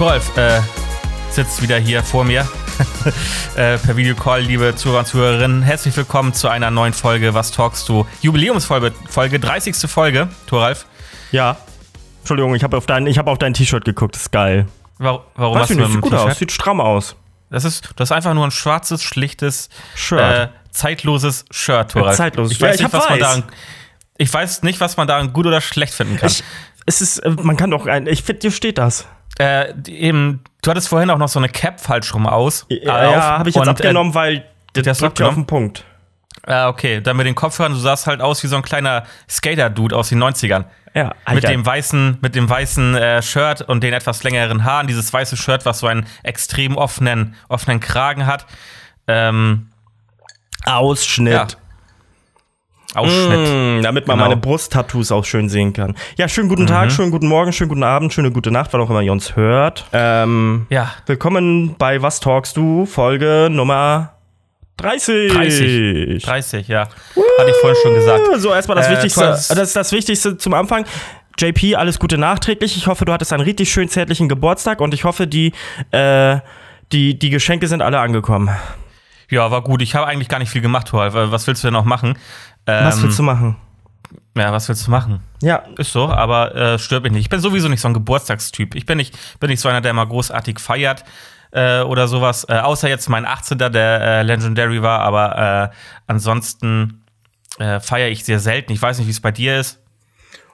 Thoralf äh, sitzt wieder hier vor mir äh, per Videocall, liebe Zuhörer und Zuhörerinnen. Herzlich willkommen zu einer neuen Folge Was talkst du? Jubiläumsfolge, Folge, 30. Folge, Thoralf. Ja. Entschuldigung, ich habe auf dein, hab dein T-Shirt geguckt, das ist geil. Warum, warum Weiß hast ich du nicht, mit sieht gut aus, sieht stramm aus. Das ist, das ist einfach nur ein schwarzes, schlichtes, Shirt. äh, zeitloses Shirt, Thoralf. zeitlos. Ich Ja, weiß, ich nicht, was man daran, ich weiß nicht, was man daran gut oder schlecht finden kann. Ich, es ist, äh, man kann doch ein, ich finde, dir steht das. Äh, eben, du hattest vorhin auch noch so eine Cap falsch rum aus. Ja, äh, ja habe ich jetzt Und, abgenommen, weil das du drückt ja auf den Punkt. Äh, ah, okay, dann mit den Kopfhörern, du sahst halt aus wie so ein kleiner Skater-Dude aus den 90ern. Ja, Mit Alter. dem weißen, mit dem weißen äh, Shirt und den etwas längeren Haaren. Dieses weiße Shirt, was so einen extrem offenen, offenen Kragen hat. Ähm, Ausschnitt. ja. Ausschnitt. Mm, damit man Genau. meine Brusttattoos auch schön sehen kann. Ja, schönen guten Tag, schönen guten Morgen, schönen guten Abend, schöne gute Nacht, wann auch immer ihr uns hört. Ähm, Ja, willkommen bei Was talkst du? Folge Nummer 30. 30. 30, ja. Hatte ich vorhin schon gesagt. So, erstmal das Äh, Wichtigste. kurz- Das ist das Wichtigste zum Anfang. JP, alles Gute nachträglich. Ich hoffe, du hattest einen richtig schön zärtlichen Geburtstag und ich hoffe, die, äh, die, die Geschenke sind alle angekommen. Ja, war gut. Ich habe eigentlich gar nicht viel gemacht, Thor. Was willst du denn noch machen? Ähm, Was willst du machen? Ja, was willst du machen? Ja, Ist so, aber äh, stört mich nicht. Ich bin sowieso nicht so ein Geburtstagstyp. Ich bin nicht, bin nicht so einer, der mal großartig feiert äh, oder sowas. Äh, außer jetzt mein 18. der äh, Legendary war, aber äh, ansonsten äh, feiere ich sehr selten. Ich weiß nicht, wie es bei dir ist.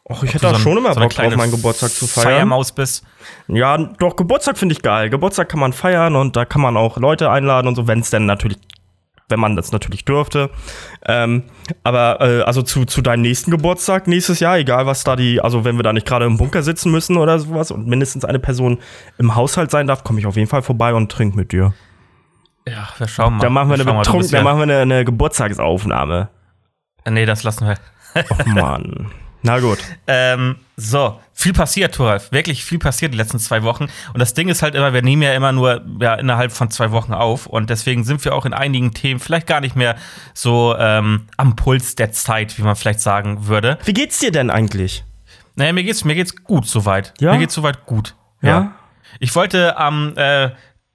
Och, ich hätte auch so schon immer so Bock drauf, meinen Geburtstag zu feiern. Feiermaus bist. Ja, doch, Geburtstag finde ich geil. Geburtstag kann man feiern und da kann man auch Leute einladen und so, wenn es denn natürlich, wenn man das natürlich dürfte. Ähm, aber äh, also zu, zu deinem nächsten Geburtstag nächstes Jahr, egal was da die, also wenn wir da nicht gerade im Bunker sitzen müssen oder sowas und mindestens eine Person im Haushalt sein darf, komme ich auf jeden Fall vorbei und trink mit dir. Ja, wir schauen mal. Dann machen wir eine mal. Du betrunken, dann machen wir eine, eine Geburtstagsaufnahme. Nee, das lassen wir. Och Mann. Na gut. Ähm, so, viel passiert, Thoralf. Wirklich viel passiert die letzten zwei Wochen. Und das Ding ist halt immer, wir nehmen ja immer nur ja, innerhalb von zwei Wochen auf. Und deswegen sind wir auch in einigen Themen vielleicht gar nicht mehr so ähm, am Puls der Zeit, wie man vielleicht sagen würde. Wie geht's dir denn eigentlich? Naja, mir geht's, mir geht's gut soweit. Ja? Mir geht's soweit gut. Ja? Ich wollte am, äh,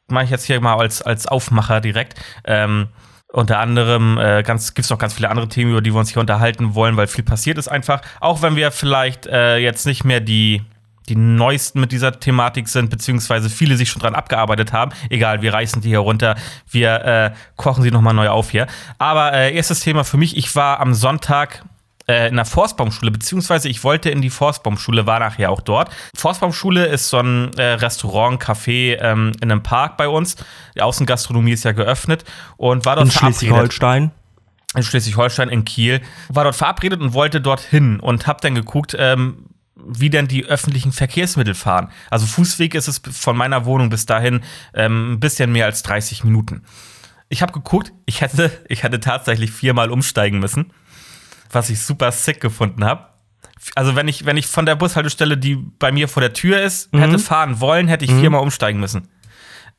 mache ich jetzt hier mal als, als Aufmacher direkt, ähm, unter anderem äh, ganz, gibt es noch ganz viele andere Themen, über die wir uns hier unterhalten wollen, weil viel passiert ist einfach. Auch wenn wir vielleicht äh, jetzt nicht mehr die, die neuesten mit dieser Thematik sind, beziehungsweise viele sich schon dran abgearbeitet haben. Egal, wir reißen die hier runter, wir äh, kochen sie nochmal neu auf hier. Aber äh, erstes Thema für mich, ich war am Sonntag äh, in der Forstbaumschule, beziehungsweise ich wollte in die Forstbaumschule, war nachher auch dort. Forstbaumschule ist so ein äh, Restaurant, Café ähm, in einem Park bei uns. Die Außengastronomie ist ja geöffnet und war dort In Schleswig-Holstein. in Schleswig-Holstein, in Kiel, war dort verabredet und wollte dorthin und hab dann geguckt, ähm, wie denn die öffentlichen Verkehrsmittel fahren. Also Fußweg ist es von meiner Wohnung bis dahin ähm, ein bisschen mehr als 30 Minuten. Ich habe geguckt, ich hätte, ich hätte tatsächlich viermal umsteigen müssen, was ich super sick gefunden habe. Also wenn ich, wenn ich von der Bushaltestelle, die bei mir vor der Tür ist, hätte fahren wollen, hätte ich viermal umsteigen müssen.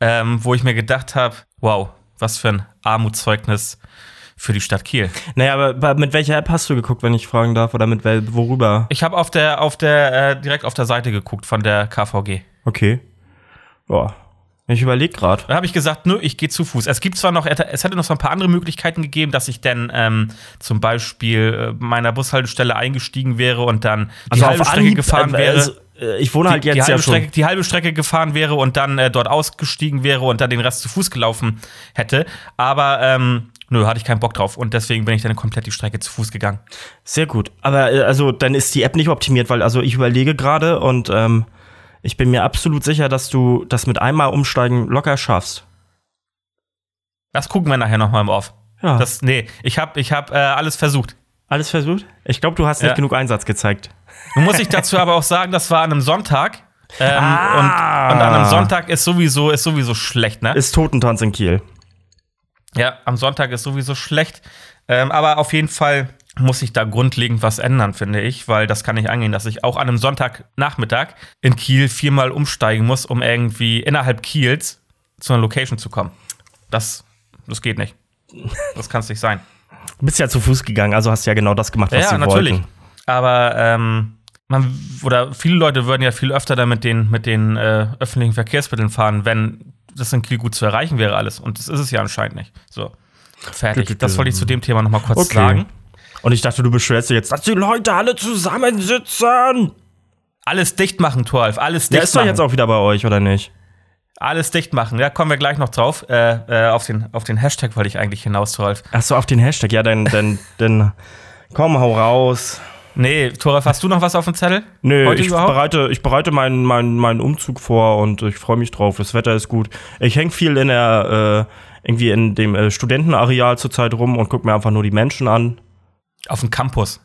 Ähm, wo ich mir gedacht habe, wow, was für ein Armutszeugnis für die Stadt Kiel. Naja, aber aber mit welcher App hast du geguckt, wenn ich fragen darf? Oder mit wel worüber? Ich habe auf der, auf der, äh, direkt auf der Seite geguckt von der KVG. Okay. Boah. Ich überlege gerade. Da habe ich gesagt, nö, ich gehe zu Fuß. Es gibt zwar noch, es hätte noch so ein paar andere Möglichkeiten gegeben, dass ich dann ähm, zum Beispiel äh, meiner Bushaltestelle eingestiegen wäre und dann die halbe Strecke gefahren wäre. Also, äh, ich wohne halt die, jetzt die, halbe ja schon. Strecke, die halbe Strecke gefahren wäre und dann äh, dort ausgestiegen wäre und dann den Rest zu Fuß gelaufen hätte. Aber ähm, nö, hatte ich keinen Bock drauf und deswegen bin ich dann komplett die Strecke zu Fuß gegangen. Sehr gut. Aber äh, also dann ist die App nicht optimiert, weil also ich überlege gerade und ähm, ich bin mir absolut sicher, dass du das mit einmal umsteigen locker schaffst. Das gucken wir nachher nochmal im Off. Ja. Das, nee, ich habe ich hab, äh, alles versucht. Alles versucht? Ich glaube, du hast nicht Ja. genug Einsatz gezeigt. Nun muss ich dazu aber auch sagen, das war an einem Sonntag. Ähm, Ah. und, und an einem Sonntag ist sowieso, ist sowieso schlecht, ne? Ist Totentanz in Kiel. Ja, am Sonntag ist sowieso schlecht. Ähm, aber auf jeden Fall muss sich da grundlegend was ändern, finde ich, weil das kann nicht angehen, dass ich auch an einem Sonntagnachmittag in Kiel viermal umsteigen muss, um irgendwie innerhalb Kiels zu einer Location zu kommen. Das, das geht nicht. Das kann es nicht sein. Du bist ja zu Fuß gegangen, also hast ja genau das gemacht, was ja, sie natürlich. wollten. Aber ähm, man, oder viele Leute würden ja viel öfter da mit den, mit den äh, öffentlichen Verkehrsmitteln fahren, wenn das in Kiel gut zu erreichen wäre alles. Und das ist es ja anscheinend nicht. So. Fertig. Das wollte ich zu dem Thema noch mal kurz Okay. sagen. Und ich dachte, du beschwerst dich jetzt, dass die Leute alle zusammensitzen. Alles dicht machen, Toralf. Alles Der dicht ist doch machen. jetzt auch wieder bei euch, oder nicht? Alles dicht machen. Ja, kommen wir gleich noch drauf. Äh, äh, auf, den, auf den Hashtag wollte ich eigentlich hinaus, Toralf. Ach so, auf den Hashtag. Ja, dann, dann, dann komm, hau raus. Nee, Toralf, hast du noch was auf dem Zettel? Nö, Heute ich überhaupt? bereite, ich bereite meinen, meinen, meinen Umzug vor und ich freue mich drauf. Das Wetter ist gut. Ich häng viel in der, äh, irgendwie in dem äh, Studentenareal zurzeit rum und guck mir einfach nur die Menschen an. Auf dem Campus.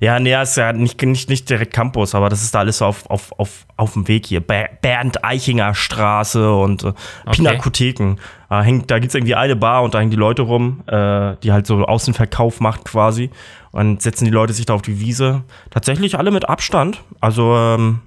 Ja, nee, ist ja nicht, nicht, nicht direkt Campus, aber das ist da alles so auf, auf, auf, auf dem Weg hier. Ber- Bernd-Eichinger Straße und äh, Pinakotheken. Da, hängt, da gibt's irgendwie eine Bar und da hängen die Leute rum, äh, die halt so Außenverkauf macht quasi. Und setzen die Leute sich da auf die Wiese. Tatsächlich alle mit Abstand. Also, ähm,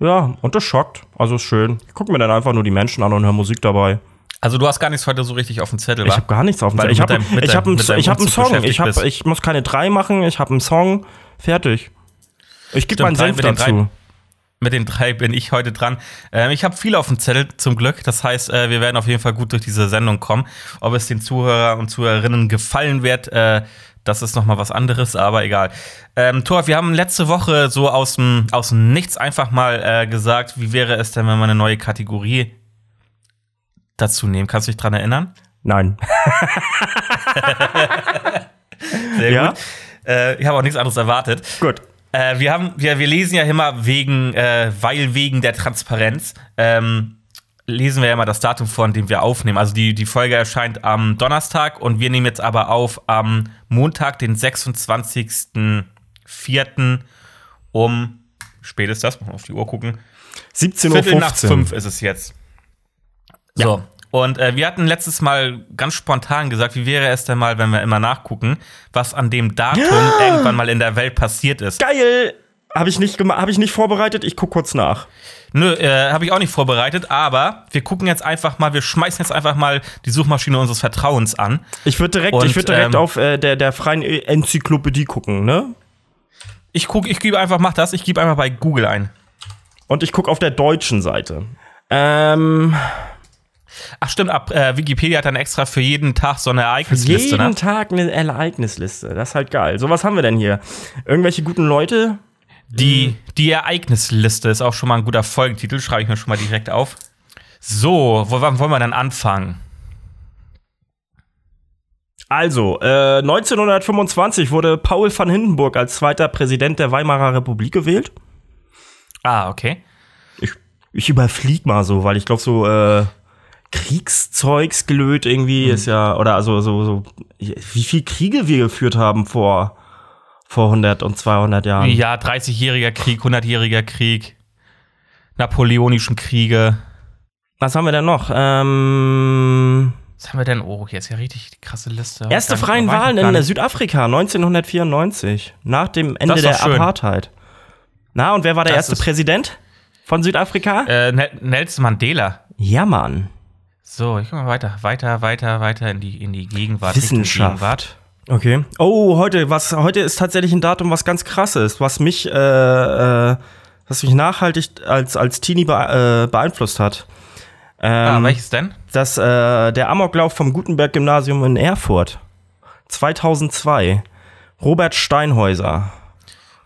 ja, und das schockt. Also ist schön. Ich gucke mir dann einfach nur die Menschen an und höre Musik dabei. Also du hast gar nichts heute so richtig auf dem Zettel, Ich habe gar nichts auf dem Zettel. Ich habe ich hab einen, ich hab einen Song. Ich, hab, ich muss keine drei machen. Ich habe einen Song. Fertig. Ich gebe meinen Senf dazu. drei- Mit den drei bin ich heute dran. Ähm, ich habe viel auf dem Zettel, zum Glück. Das heißt, äh, wir werden auf jeden Fall gut durch diese Sendung kommen. Ob es den Zuhörer und Zuhörerinnen gefallen wird, äh, das ist noch mal was anderes, aber egal. Ähm, Thor, wir haben letzte Woche so aus dem, aus dem Nichts einfach mal äh, gesagt, wie wäre es denn, wenn wir eine neue Kategorie dazu nehmen? Kannst du dich dran erinnern? Nein. Sehr Ja? gut. Äh, ich habe auch nichts anderes erwartet. Gut. Äh, wir, haben, wir, wir lesen ja immer wegen, äh, weil wegen der Transparenz, ähm, lesen wir ja immer das Datum vor, an dem wir aufnehmen. Also die, die Folge erscheint am Donnerstag und wir nehmen jetzt aber auf am Montag, den 26.04. um, spät ist das, mal auf die Uhr gucken, 17.15 Viertel Uhr. nach fünf ist es jetzt. So. Und äh, wir hatten letztes Mal ganz spontan gesagt, wie wäre es denn mal, wenn wir immer nachgucken, was an dem Datum irgendwann mal in der Welt passiert ist. Geil! Habe ich, nicht hab ich nicht vorbereitet. Ich guck kurz nach. Nö, äh, habe ich auch nicht vorbereitet, aber wir gucken jetzt einfach mal, wir schmeißen jetzt einfach mal die Suchmaschine unseres Vertrauens an. Ich würde direkt, Und, ich würd direkt ähm, auf äh, der, der freien Enzyklopädie gucken, ne? Ich gucke, ich gebe einfach, mach das, ich gebe einfach bei Google ein. Und ich guck auf der deutschen Seite. Ähm, Ach stimmt, ab äh, Wikipedia hat dann extra für jeden Tag so eine Ereignisliste, jeden ne? Tag eine Ereignisliste. Das ist halt geil. So, was haben wir denn hier? Irgendwelche guten Leute? Die, die Ereignisliste ist auch schon mal ein guter Folgentitel, schreibe ich mir schon mal direkt auf. So, wo wann wollen wir dann anfangen? Also, äh, 1925 wurde Paul van Hindenburg als zweiter Präsident der Weimarer Republik gewählt. Ah, okay. Ich, ich überflieg mal so, weil ich glaube, so äh, Kriegszeugsgelöt irgendwie Mhm. ist ja, oder also so, so, wie viel Kriege wir geführt haben vor, vor 100 und 200 Jahren. Ja, 30-jähriger Krieg, 100-jähriger Krieg, Napoleonischen Kriege. Was haben wir denn noch? Ähm, Was haben wir denn? Oh, hier ist ja richtig die krasse Liste. erste freien Wahlen in. Südafrika 1994, nach dem Ende der schön. Apartheid. Na, und wer war der Das erste Präsident von Südafrika? Äh, Ne- Nelson Mandela. Ja, Mann. So, ich guck mal weiter, weiter, weiter, weiter in die, in die Gegenwart. Wissenschaft. Gegenwart. Okay. Oh, heute, was, heute ist tatsächlich ein Datum, was ganz krass ist, was mich, äh, äh, was mich nachhaltig als, als Teenie bee äh, beeinflusst hat. Ah, Ähm, welches denn? das, äh, der Amoklauf vom Gutenberg-Gymnasium in Erfurt. 2002. Robert Steinhäuser.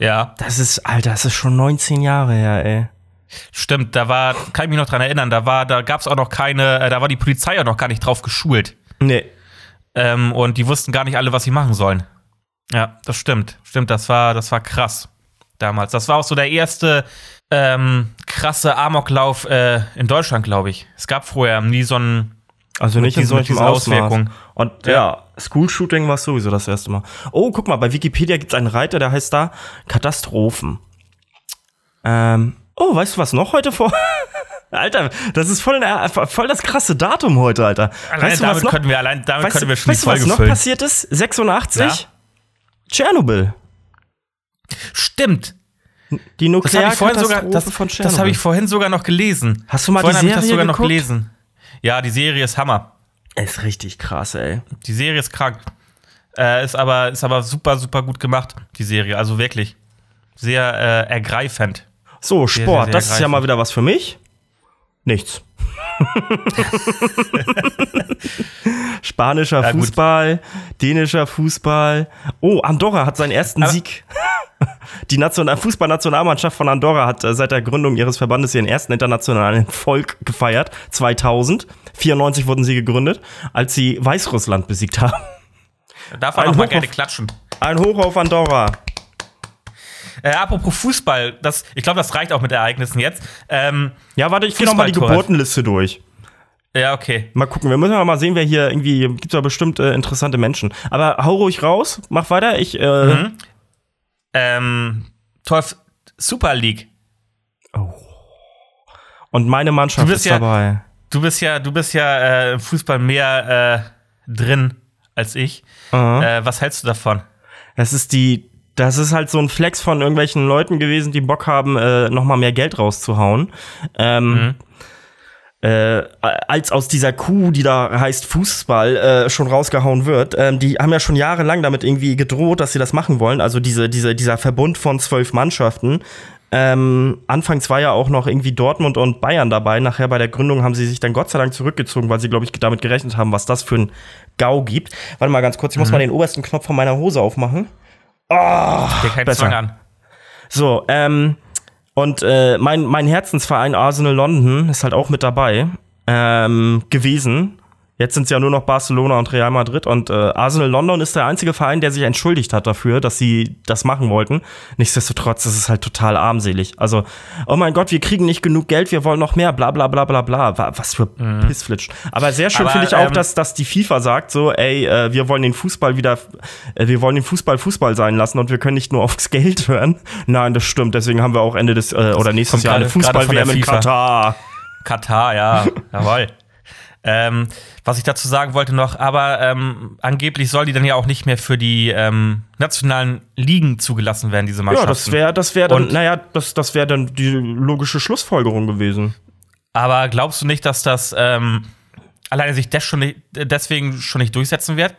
Ja, Das ist, Alter, das ist schon 19 Jahre her, ey. Stimmt. Da war, kann ich mich noch dran erinnern, da war, da gab es auch noch keine, äh, da war die Polizei auch noch gar nicht drauf geschult. Nee. Ähm, und die wussten gar nicht alle, was sie machen sollen. Ja, das stimmt. Stimmt, das war, das war krass damals. Das war auch so der erste ähm, krasse Amoklauf äh, in Deutschland, glaube ich. Es gab vorher nie so einen. Also nicht in Ausmaß. Auswirkungen. Und ja, School-Shooting war sowieso das erste Mal. Oh, guck mal, bei Wikipedia gibt es einen Reiter, der heißt da Katastrophen. Ähm, oh, weißt du, was noch heute vor? Alter, das ist voll, voll das krasse Datum heute, Alter. Allein weißt du, was damit noch, könnten wir, allein damit weißt, könnten wir schon weißt die du, was Folge noch füllen. passiert ist? 86? Ja. Tschernobyl. Stimmt. Die Nuklearkatastrophe das, von Tschernobyl. das habe ich vorhin sogar noch gelesen. Hast du mal vorhin die habe ich das Serie sogar noch gelesen. Ja, die Serie ist Hammer. Ist richtig krass, ey. Die Serie ist krank. Äh, ist aber ist aber super super gut gemacht, die Serie. Also wirklich. Sehr äh, ergreifend. So, Sehr, Sport, sehr, sehr das ist ja mal wieder was für mich. Nichts. Spanischer Ja, gut. Fußball, dänischer Fußball. Oh, Andorra hat seinen ersten Aber- Sieg. Die National Fußballnationalmannschaft von Andorra hat äh, seit der Gründung ihres Verbandes ihren ersten internationalen Erfolg gefeiert. 2000. 94 wurden sie gegründet, als sie Weißrussland besiegt haben. Darf man auch mal gerne klatschen. Ein Hoch auf Andorra. Äh, apropos Fußball, das, ich glaube, das reicht auch mit Ereignissen jetzt. Ähm, Ja, warte, ich gehe noch mal die. Geburtenliste durch. ja, okay. Mal gucken, wir müssen mal sehen, wer hier irgendwie, gibt ja bestimmt äh, interessante Menschen. Aber hau ruhig raus, mach weiter. Ich, äh, Mhm. Ähm, Torf Super League. und meine Mannschaft Du bist ist ja- dabei. Du bist ja, du bist ja äh, im Fußball mehr äh, drin als ich. Aha. Äh, was hältst du davon? Das ist die, das ist halt so ein Flex von irgendwelchen Leuten gewesen, die Bock haben, äh, noch mal mehr Geld rauszuhauen. Ähm, äh, als aus dieser Kuh, die da heißt Fußball, äh, schon rausgehauen wird. Ähm, die haben ja schon jahrelang damit irgendwie gedroht, dass sie das machen wollen. Also diese, diese, dieser Verbund von zwölf Mannschaften. Ähm, anfangs war ja auch noch irgendwie Dortmund und Bayern dabei. Nachher bei der Gründung haben sie sich dann Gott sei Dank zurückgezogen, weil sie, glaube ich, damit gerechnet haben, was das für ein GAU gibt. Warte mal ganz kurz, ich muss mal den obersten Knopf von meiner Hose aufmachen. Dir keinen besser. Zwang an. So, ähm, und äh, mein, mein Herzensverein Arsenal London ist halt auch mit dabei ähm, gewesen. Jetzt sind es ja nur noch Barcelona und Real Madrid und äh, Arsenal London ist der einzige Verein, der sich entschuldigt hat dafür, dass sie das machen wollten. Nichtsdestotrotz ist es halt total armselig. Also, oh mein Gott, wir kriegen nicht genug Geld, wir wollen noch mehr, bla bla bla bla bla. Wa- Was für Pissflitsch. Aber sehr schön finde ich auch, ähm, dass, dass die FIFA sagt so, ey, äh, wir wollen den Fußball wieder, äh, wir wollen den Fußball Fußball sein lassen und wir können nicht nur aufs Geld hören. Nein, das stimmt. Deswegen haben wir auch Ende des äh, oder nächstes Jahr eine Fußball-WM in. Katar. Katar, ja, jawohl. Ähm, was ich dazu sagen wollte noch, aber ähm, angeblich soll die dann ja auch nicht mehr für die ähm, nationalen Ligen zugelassen werden, diese Ja, Mannschaften. das wäre, das wäre dann, Und- naja, das, das wäre dann die logische Schlussfolgerung gewesen. Aber glaubst du nicht, dass das ähm, alleine sich das schon nicht, deswegen schon nicht durchsetzen wird?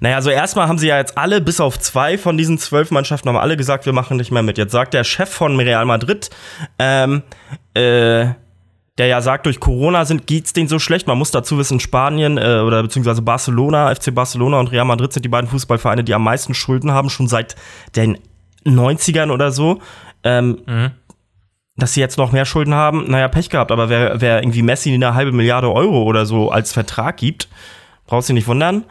Naja, also erstmal haben sie ja jetzt alle, bis auf zwei von diesen zwölf Mannschaften, haben alle gesagt, wir machen nicht mehr mit. Jetzt sagt der Chef von Real Madrid, ähm, äh, der ja sagt, durch Corona sind, geht's denen so schlecht. Man muss dazu wissen, Spanien äh, oder beziehungsweise Barcelona, FC Barcelona und Real Madrid sind die beiden Fußballvereine, die am meisten Schulden haben, schon seit den 90ern oder so. Ähm, Dass sie jetzt noch mehr Schulden haben, naja, Pech gehabt, aber wer, wer irgendwie Messi eine halbe Milliarde Euro oder so als Vertrag gibt, brauchst du nicht wundern.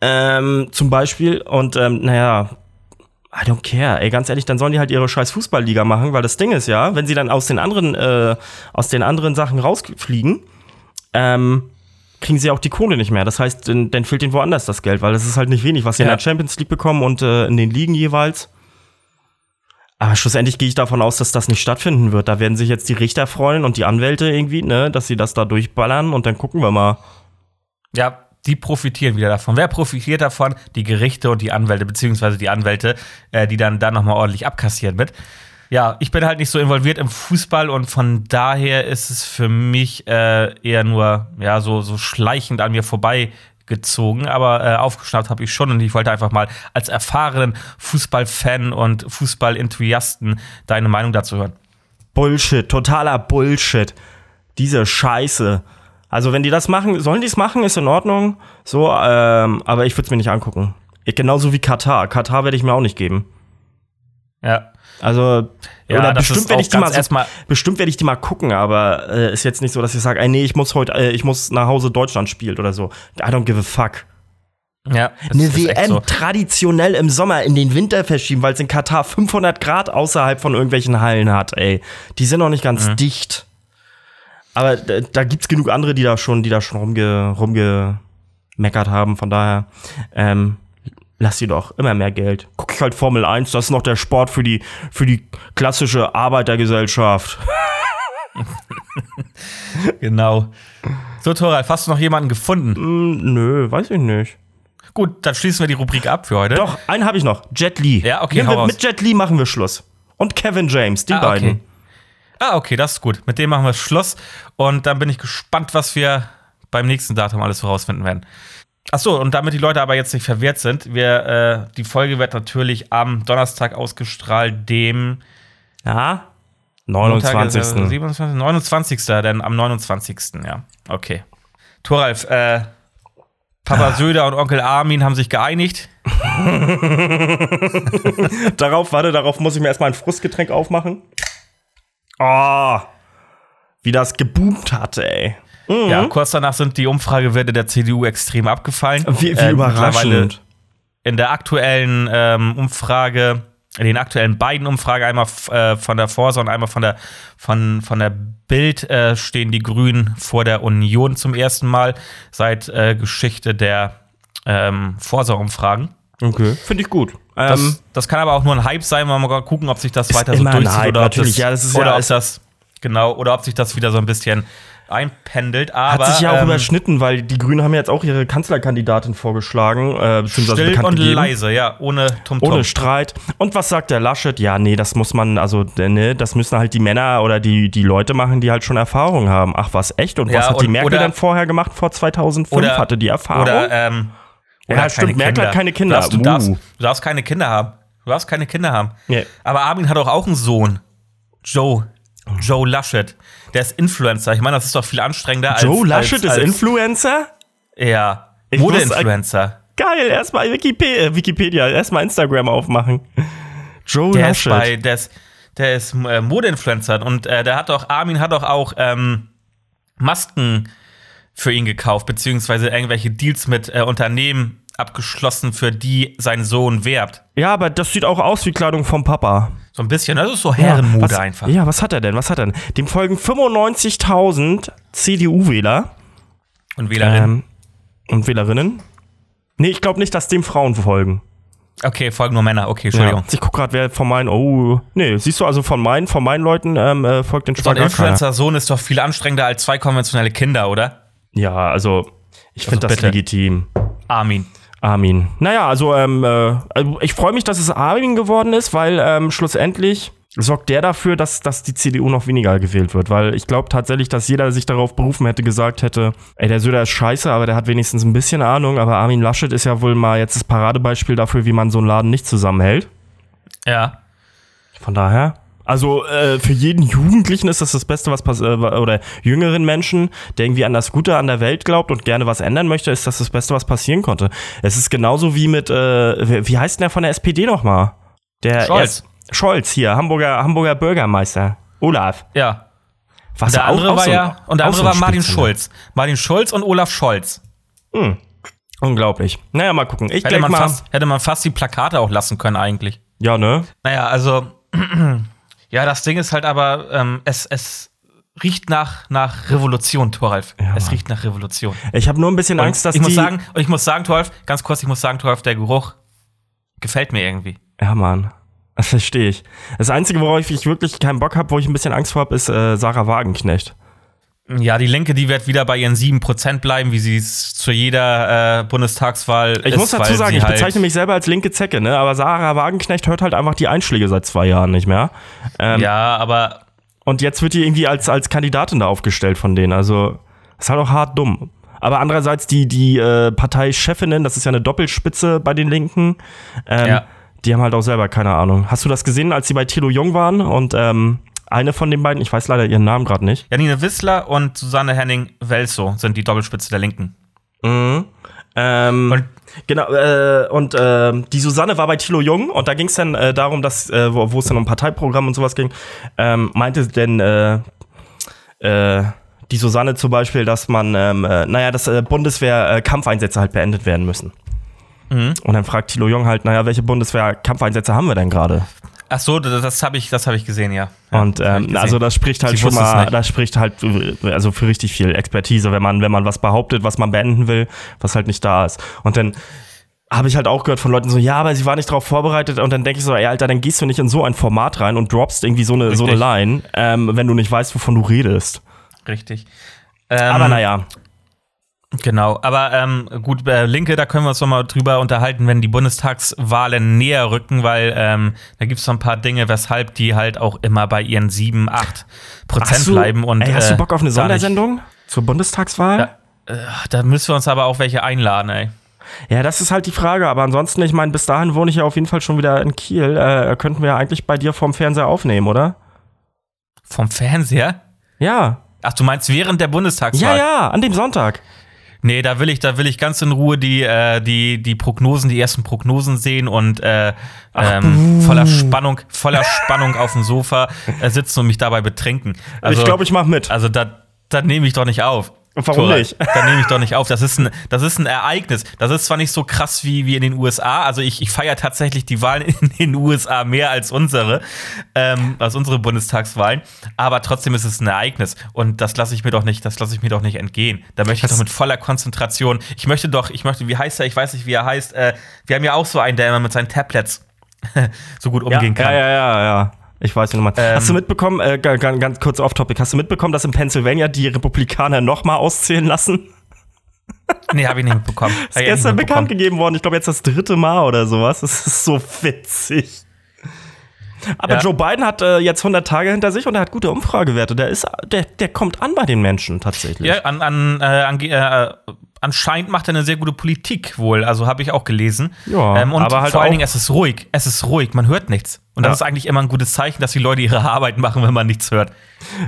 Ähm, zum Beispiel. Und ähm, naja, I don't care. Ey, ganz ehrlich, dann sollen die halt ihre scheiß Fußballliga machen, weil das Ding ist ja, wenn sie dann aus den anderen, äh, aus den anderen Sachen rausfliegen, ähm, kriegen sie auch die Kohle nicht mehr. Das heißt, dann, dann fehlt ihnen woanders das Geld, weil das ist halt nicht wenig, was sie in Ja. der Champions League bekommen und äh, in den Ligen jeweils. Aber schlussendlich gehe ich davon aus, dass das nicht stattfinden wird. Da werden sich jetzt die Richter freuen und die Anwälte irgendwie, ne, dass sie das da durchballern und dann gucken wir mal. Ja, die profitieren wieder davon. Wer profitiert davon? Die Gerichte und die Anwälte, beziehungsweise die Anwälte, äh, die dann da nochmal ordentlich abkassieren mit. Ja, ich bin halt nicht so involviert im Fußball und von daher ist es für mich äh, eher nur ja so, so schleichend an mir vorbeigezogen, aber äh, aufgeschnappt habe ich schon und ich wollte einfach mal als erfahrenen Fußballfan und Fußballenthusiasten deine Meinung dazu hören. Bullshit, totaler Bullshit. Diese Scheiße. Also, wenn die das machen, sollen die es machen, ist in Ordnung. So, ähm, aber ich würde es mir nicht angucken. Ich, genauso wie Katar. Katar werde ich mir auch nicht geben. Ja. Also, Ja, bestimmt werde ich die mal, so, erstmal- bestimmt werde ich die mal gucken, aber äh, ist jetzt nicht so, dass ich sage, ey, nee, ich muss heute, äh, ich muss nach Hause Deutschland spielt oder so. I don't give a fuck. Ja, Eine WM so. traditionell im Sommer in den Winter verschieben, weil es in Katar 500 Grad außerhalb von irgendwelchen Hallen hat, ey. Die sind noch nicht ganz Mhm. dicht. Aber da, da gibt's genug andere, die da schon, die da schon rumge, rumgemeckert haben. Von daher, ähm, lass sie doch immer mehr Geld. Guck ich halt Formel 1, das ist noch der Sport für die, für die klassische Arbeitergesellschaft. Genau. So, Thoralf, hast du noch jemanden gefunden? Hm, nö, weiß ich nicht. Gut, dann schließen wir die Rubrik ab für heute. Doch, einen habe ich noch. Jet Li. Ja, okay, Nehmen hau wir, raus. Mit Jet Li machen wir Schluss. Und Kevin James, die Ah, beiden. okay. Ah, okay, das ist gut. Mit dem machen wir Schluss. Und dann bin ich gespannt, was wir beim nächsten Datum alles herausfinden werden. Achso, und damit die Leute aber jetzt nicht verwirrt sind, wir, äh, die Folge wird natürlich am Donnerstag ausgestrahlt, dem Ja? Montag, 29. äh, 27, 29. Denn am 29. Ja, okay. Thoralf, äh, Papa Söder und Onkel Armin haben sich geeinigt. darauf, warte, darauf muss ich mir erstmal ein Frustgetränk aufmachen. Oh, wie das geboomt hatte, ey. Ja, kurz danach sind die Umfragewerte der CDU extrem abgefallen. Wie, wie Äh, überraschend. In der aktuellen ähm, Umfrage, in den aktuellen beiden Umfragen, einmal äh, von der Forsa und einmal von der, von, von der Bild, äh, stehen die Grünen vor der Union zum ersten Mal seit äh, Geschichte der ähm, Forsa-Umfragen. Okay, finde ich gut. Das, Ähm, das kann aber auch nur ein Hype sein, man mal gucken, ob sich das weiter so durchzieht Hype, oder ob das, Ja, das ist oder ja- ob das genau oder ob sich das wieder so ein bisschen einpendelt. Aber hat sich ja auch ähm, überschnitten, weil die Grünen haben jetzt auch ihre Kanzlerkandidatin vorgeschlagen, äh, still und gegeben. leise, ja, ohne Tum-Tum. Ohne Streit. Und was sagt der Laschet? Ja, nee, das muss man, also, ne, das müssen halt die Männer oder die, die Leute machen, die halt schon Erfahrung haben. Ach, was, echt? Und Ja, was hat die und- Merkel oder- denn vorher gemacht? Vor 2005 Oder- hatte die Erfahrung? Oder, ähm, Ja, oder stimmt, Merkel hat keine Kinder. Du darfst, du, darfst, du darfst keine Kinder haben. Du darfst keine Kinder haben. Nee. Aber Armin hat doch auch einen Sohn. Joe. Joe Laschet. Der ist Influencer. Ich meine, das ist doch viel anstrengender als. Joe Laschet als, ist als, Influencer? Ja. Mode-Influencer. Geil, erstmal Wikipedia, äh, Wikipedia erstmal Instagram aufmachen. Joe Der ist Laschet. bei, der ist, der ist äh, Mode-Influencer und äh, der hat doch, Armin hat doch auch ähm, Masken für ihn gekauft, beziehungsweise irgendwelche Deals mit äh, Unternehmen abgeschlossen, für die sein Sohn werbt. ja, aber das sieht auch aus wie Kleidung vom Papa. So ein bisschen, das ist so Herrenmode was, einfach. Ja, was hat er denn? Was hat er denn? Dem folgen 95.000 CDU-Wähler Und Wählerin. ähm, und Wählerinnen. Nee, ich glaube nicht, dass dem Frauen folgen. Okay, folgen nur Männer. Okay, Entschuldigung. Ja. Ich guck gerade, wer von meinen. Oh, nee, siehst du, also von meinen, von meinen Leuten ähm, äh, folgt den So Schwag ein Influencer-Sohn ist doch viel anstrengender als zwei konventionelle Kinder, oder? Ja, also ich finde das legitim. Armin. Armin. Naja, also ähm, äh, also ich freue mich, dass es Armin geworden ist, weil ähm, schlussendlich sorgt der dafür, dass, dass die CDU noch weniger gewählt wird. Weil ich glaube tatsächlich, dass jeder sich darauf berufen hätte, gesagt hätte, ey, der Söder ist scheiße, aber der hat wenigstens ein bisschen Ahnung. Aber Armin Laschet ist ja wohl mal jetzt das Paradebeispiel dafür, wie man so einen Laden nicht zusammenhält. Ja. Von daher. Also äh, für jeden Jugendlichen ist das das Beste, was passiert, äh, oder jüngeren Menschen, der irgendwie an das Gute an der Welt glaubt und gerne was ändern möchte, ist das das Beste, was passieren konnte. Es ist genauso wie mit, äh, wie- heißt denn der von der SPD nochmal? Der Scholz. Scholz hier, Hamburger, Hamburger Bürgermeister. Olaf. Ja. Was Der andere war ja, und der andere so war Martin Spitze, Schulz. Martin Schulz und Olaf Scholz. ne? Unglaublich. Naja, mal gucken. Ich Hätte man, mal. fast, hätte man fast die Plakate auch lassen können, eigentlich. Ja, ne? Naja, also, ja, das Ding ist halt aber, ähm, es, es riecht nach, nach Revolution, Thoralf. Ja, es riecht nach Revolution. Ich habe nur ein bisschen Und Angst, dass ich die. muss sagen, und ich muss sagen, Thoralf, ganz kurz, ich muss sagen, Thoralf, der Geruch gefällt mir irgendwie. Ja, Mann. Das verstehe ich. Das Einzige, worauf ich wirklich keinen Bock habe, wo ich ein bisschen Angst vor habe, ist äh, Sarah Wagenknecht. Ja, die Linke, die wird wieder bei ihren 7% bleiben, wie sie es zu jeder äh, Bundestagswahl Ich ist, muss dazu sagen, ich halt, bezeichne mich selber als linke Zecke, ne? Aber Sarah Wagenknecht hört halt einfach die Einschläge seit zwei Jahren nicht mehr. Ähm, Ja, aber Und jetzt wird die irgendwie als, als Kandidatin da aufgestellt von denen. Also, ist halt auch hart dumm. Aber andererseits, die, die äh, Parteichefinnen, das ist ja eine Doppelspitze bei den Linken, ähm, Ja. die haben halt auch selber keine Ahnung. Hast du das gesehen, als sie bei Thilo Jung waren? Und ähm, eine von den beiden, ich weiß leider ihren Namen gerade nicht. Janine Wissler und Susanne Henning-Welsow sind die Doppelspitze der Linken. Mhm. Ähm, Und- genau, äh, und äh, die Susanne war bei Thilo Jung und da ging es dann äh, darum, dass, äh, wo es dann um Parteiprogramm und sowas ging, ähm, meinte denn äh, äh, die Susanne zum Beispiel, dass man, ähm, äh, naja, dass Bundeswehr-Kampfeinsätze halt beendet werden müssen. Mhm. Und dann fragt Thilo Jung halt, naja, welche Bundeswehr-Kampfeinsätze haben wir denn gerade? Ach so, das, das habe ich, das ich gesehen, ja. ja Und ähm, gesehen. also das spricht halt Sie schon mal, das spricht halt äh, also für richtig viel Expertise, wenn man wenn man was behauptet, was man beenden will, was halt nicht da ist. Und dann habe ich halt auch gehört von Leuten so, ja, aber sie war nicht darauf vorbereitet und dann denke ich so, ey, Alter, dann gehst du nicht in so ein Format rein und droppst irgendwie so eine so eine. Line, ähm, wenn du nicht weißt, wovon du redest. Richtig. Ähm, aber naja, Genau, aber ähm, gut, äh, Linke, da können wir uns noch mal drüber unterhalten, wenn die Bundestagswahlen näher rücken, weil ähm, da gibt es so ein paar Dinge, weshalb die halt auch immer bei ihren 7, 8 Prozent du- bleiben. Und, ey, hast äh, du Bock auf eine da nicht- Sondersendung zur Bundestagswahl? Ja. Äh, Da müssen wir uns aber auch welche einladen, ey. Ja, das ist halt die Frage. Aber ansonsten, ich meine, bis dahin wohne ich ja auf jeden Fall schon wieder in Kiel. Äh, könnten wir eigentlich bei dir vom Fernseher aufnehmen, oder? Vom Fernseher? Ja. Ach, du meinst während der Bundestagswahl? Ja, ja, an dem Sonntag. Nee, da will ich, da will ich ganz in Ruhe die, äh, die, die Prognosen, die ersten Prognosen sehen und äh, ähm, voller Spannung, voller Spannung auf dem Sofa äh, sitzen und mich dabei betrinken. Also, ich glaube, ich mache mit. Also da, da nehme ich doch nicht auf. Warum Tora, nicht? Da nehme ich doch nicht auf. Das ist, ein, das ist ein Ereignis. Das ist zwar nicht so krass wie, wie in den USA. Also ich, ich feiere tatsächlich die Wahlen in den USA mehr als unsere, ähm, als unsere Bundestagswahlen. Aber trotzdem ist es ein Ereignis. Und das lasse ich mir doch nicht, das lasse ich mir doch nicht entgehen. Da möchte ich doch mit voller Konzentration. Ich möchte doch, ich möchte, wie heißt er? Ich weiß nicht, wie er heißt. Äh, wir haben ja auch so einen, der immer mit seinen Tablets so gut umgehen ja, kann. Ja, ja, ja, ja. Ich weiß nicht nochmal. Ähm, hast du mitbekommen, äh, ganz, ganz kurz off-topic, hast du mitbekommen, dass in Pennsylvania die Republikaner nochmal auszählen lassen? Nee, habe ich nicht mitbekommen. ist gestern bekannt gegeben worden. Ich glaube, jetzt das dritte Mal oder sowas. Das ist so witzig. Aber ja. Joe Biden hat äh, jetzt 100 Tage hinter sich und er hat gute Umfragewerte. Der, ist, der, der kommt an bei den Menschen tatsächlich. Ja, an, an, äh, an äh, anscheinend macht er eine sehr gute Politik wohl. Also habe ich auch gelesen. Ja, ähm, und aber halt vor allen Dingen, es ist ruhig. Es ist ruhig. Man hört nichts. Und das ist eigentlich immer ein gutes Zeichen, dass die Leute ihre Arbeit machen, wenn man nichts hört.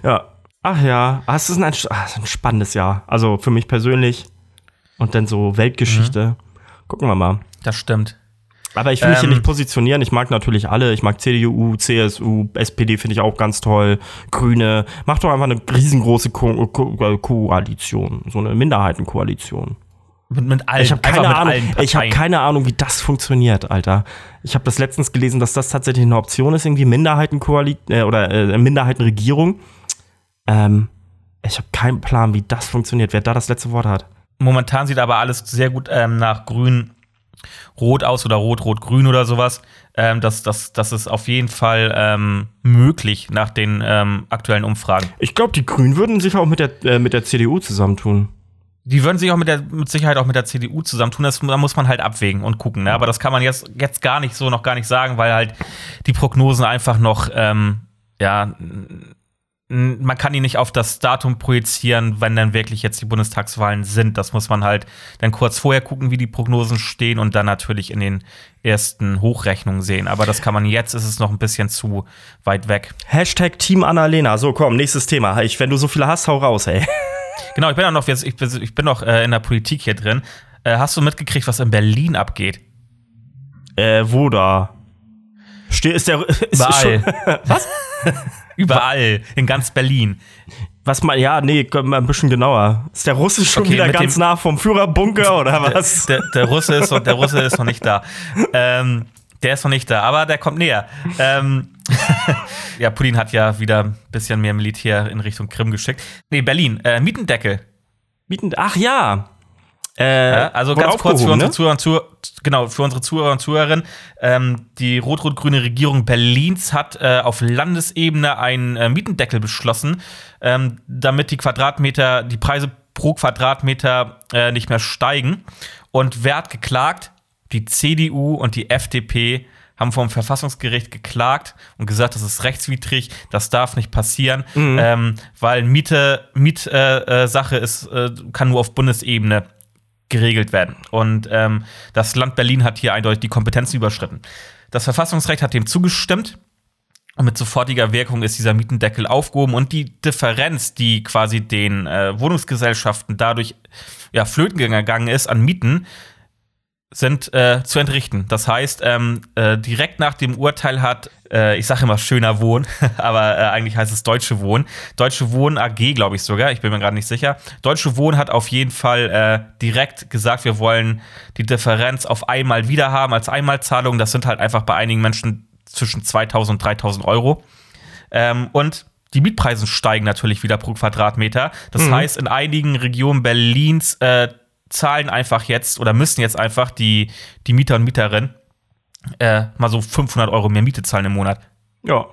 Ja. Ach ja, ah, es ist ein, ach, ein spannendes Jahr. Also für mich persönlich. Und dann so Weltgeschichte. Mhm. Gucken wir mal. Das stimmt. Aber ich will mich hier ähm. nicht positionieren. Ich mag natürlich alle. Ich mag CDU, CSU, SPD finde ich auch ganz toll. Grüne. Mach doch einfach eine riesengroße Ko Ko Koalition. So eine Minderheitenkoalition. Mit, mit allen, ich habe keine Ahnung. Ich habe keine Ahnung, wie das funktioniert, Alter. Ich habe das letztens gelesen, dass das tatsächlich eine Option ist, irgendwie Minderheitenkoalition äh, oder äh, Minderheitenregierung. Ähm, ich habe keinen Plan, wie das funktioniert. Wer da das letzte Wort hat. Momentan sieht aber alles sehr gut ähm, nach Grün Rot aus oder Rot, Rot, Grün oder sowas. Ähm, das, das, das ist auf jeden Fall ähm, möglich nach den ähm, aktuellen Umfragen. Ich glaube, die Grünen würden sich auch mit der, äh, mit der CDU zusammentun. Die würden sich auch mit, der, mit Sicherheit auch mit der CDU zusammentun. Das, da muss man halt abwägen und gucken. Ne? Aber das kann man jetzt, jetzt gar nicht so noch gar nicht sagen, weil halt die Prognosen einfach noch ähm, ja man kann ihn nicht auf das Datum projizieren, wenn dann wirklich jetzt die Bundestagswahlen sind. Das muss man halt dann kurz vorher gucken, wie die Prognosen stehen und dann natürlich in den ersten Hochrechnungen sehen. Aber das kann man jetzt, ist es noch ein bisschen zu weit weg. Hashtag Team Annalena. So, komm, nächstes Thema. Ich, wenn du so viele hast, hau raus, ey. Genau, ich bin auch noch, jetzt, ich, bin, ich bin noch äh, in der Politik hier drin. Äh, hast du mitgekriegt, was in Berlin abgeht? Äh, wo da? Ste ist der. Ist schon, was? Überall, in ganz Berlin. Was mal, ja, nee, mal ein bisschen genauer. Ist der Russe schon okay, wieder ganz nah vom Führerbunker oder was? Der, der, Russe, ist, der Russe ist noch nicht da. Ähm, der ist noch nicht da, aber der kommt näher. Ähm, ja, Putin hat ja wieder ein bisschen mehr Militär in Richtung Krim geschickt. Nee, Berlin, äh, Mietendeckel. Mieten, ach ja, äh, ja, also ganz kurz für unsere, ne? Zuhörer, zu, genau, für unsere Zuhörer und Zuhörerinnen. Ähm, die rot-rot-grüne Regierung Berlins hat äh, auf Landesebene einen äh, Mietendeckel beschlossen, ähm, damit die Quadratmeter, die Preise pro Quadratmeter äh, nicht mehr steigen. Und wer hat geklagt? Die CDU und die FDP haben vom Verfassungsgericht geklagt und gesagt, das ist rechtswidrig, das darf nicht passieren, mhm. ähm, weil Miete, Mietsache äh, ist, äh, kann nur auf Bundesebene geregelt werden. Und ähm, das Land Berlin hat hier eindeutig die Kompetenzen überschritten. Das Verfassungsrecht hat dem zugestimmt. Und mit sofortiger Wirkung ist dieser Mietendeckel aufgehoben und die Differenz, die quasi den äh, Wohnungsgesellschaften dadurch ja, flöten gegangen ist an Mieten, sind äh, zu entrichten. Das heißt, ähm, äh, direkt nach dem Urteil hat, äh, ich sage immer schöner Wohn, aber äh, eigentlich heißt es Deutsche Wohn. Deutsche Wohn AG, glaube ich sogar, ich bin mir gerade nicht sicher. Deutsche Wohn hat auf jeden Fall äh, direkt gesagt, wir wollen die Differenz auf einmal wieder haben als Einmalzahlung. Das sind halt einfach bei einigen Menschen zwischen 2000 und 3000 Euro. Ähm, und die Mietpreise steigen natürlich wieder pro Quadratmeter. Das mhm. heißt, in einigen Regionen Berlins äh, zahlen einfach jetzt oder müssen jetzt einfach die, die Mieter und Mieterinnen äh, mal so 500 Euro mehr Miete zahlen im Monat. Ja.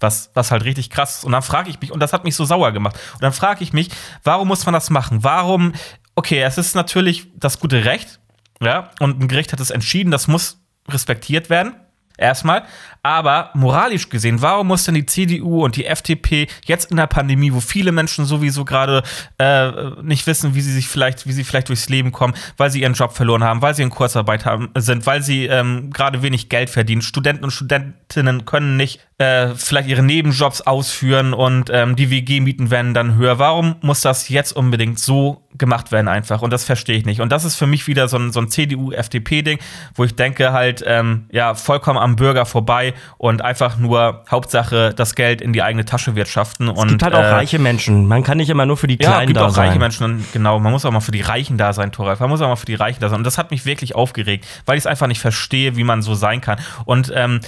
Was, was halt richtig krass ist. Und dann frage ich mich, und das hat mich so sauer gemacht, und dann frage ich mich, warum muss man das machen? Warum, okay, es ist natürlich das gute Recht, ja, und ein Gericht hat es entschieden, das muss respektiert werden. Erstmal. Aber moralisch gesehen, warum muss denn die CDU und die FDP jetzt in der Pandemie, wo viele Menschen sowieso gerade äh, nicht wissen, wie sie sich vielleicht, wie sie vielleicht durchs Leben kommen, weil sie ihren Job verloren haben, weil sie in Kurzarbeit haben, sind, weil sie ähm, gerade wenig Geld verdienen. Studenten und Studentinnen können nicht äh, vielleicht ihre Nebenjobs ausführen und ähm, die WG-Mieten werden dann höher. Warum muss das jetzt unbedingt so gemacht werden einfach? Und das verstehe ich nicht. Und das ist für mich wieder so ein, so ein CDU-FDP-Ding, wo ich denke halt, ähm, ja, vollkommen am Bürger vorbei und einfach nur Hauptsache das Geld in die eigene Tasche wirtschaften. Es und, gibt halt auch äh, reiche Menschen. Man kann nicht immer nur für die ja, Kleinen gibt da auch sein. reiche Menschen, und genau, man muss auch mal für die Reichen da sein, Toralf. Man muss auch mal für die Reichen da sein. Und das hat mich wirklich aufgeregt, weil ich es einfach nicht verstehe, wie man so sein kann. Und ähm,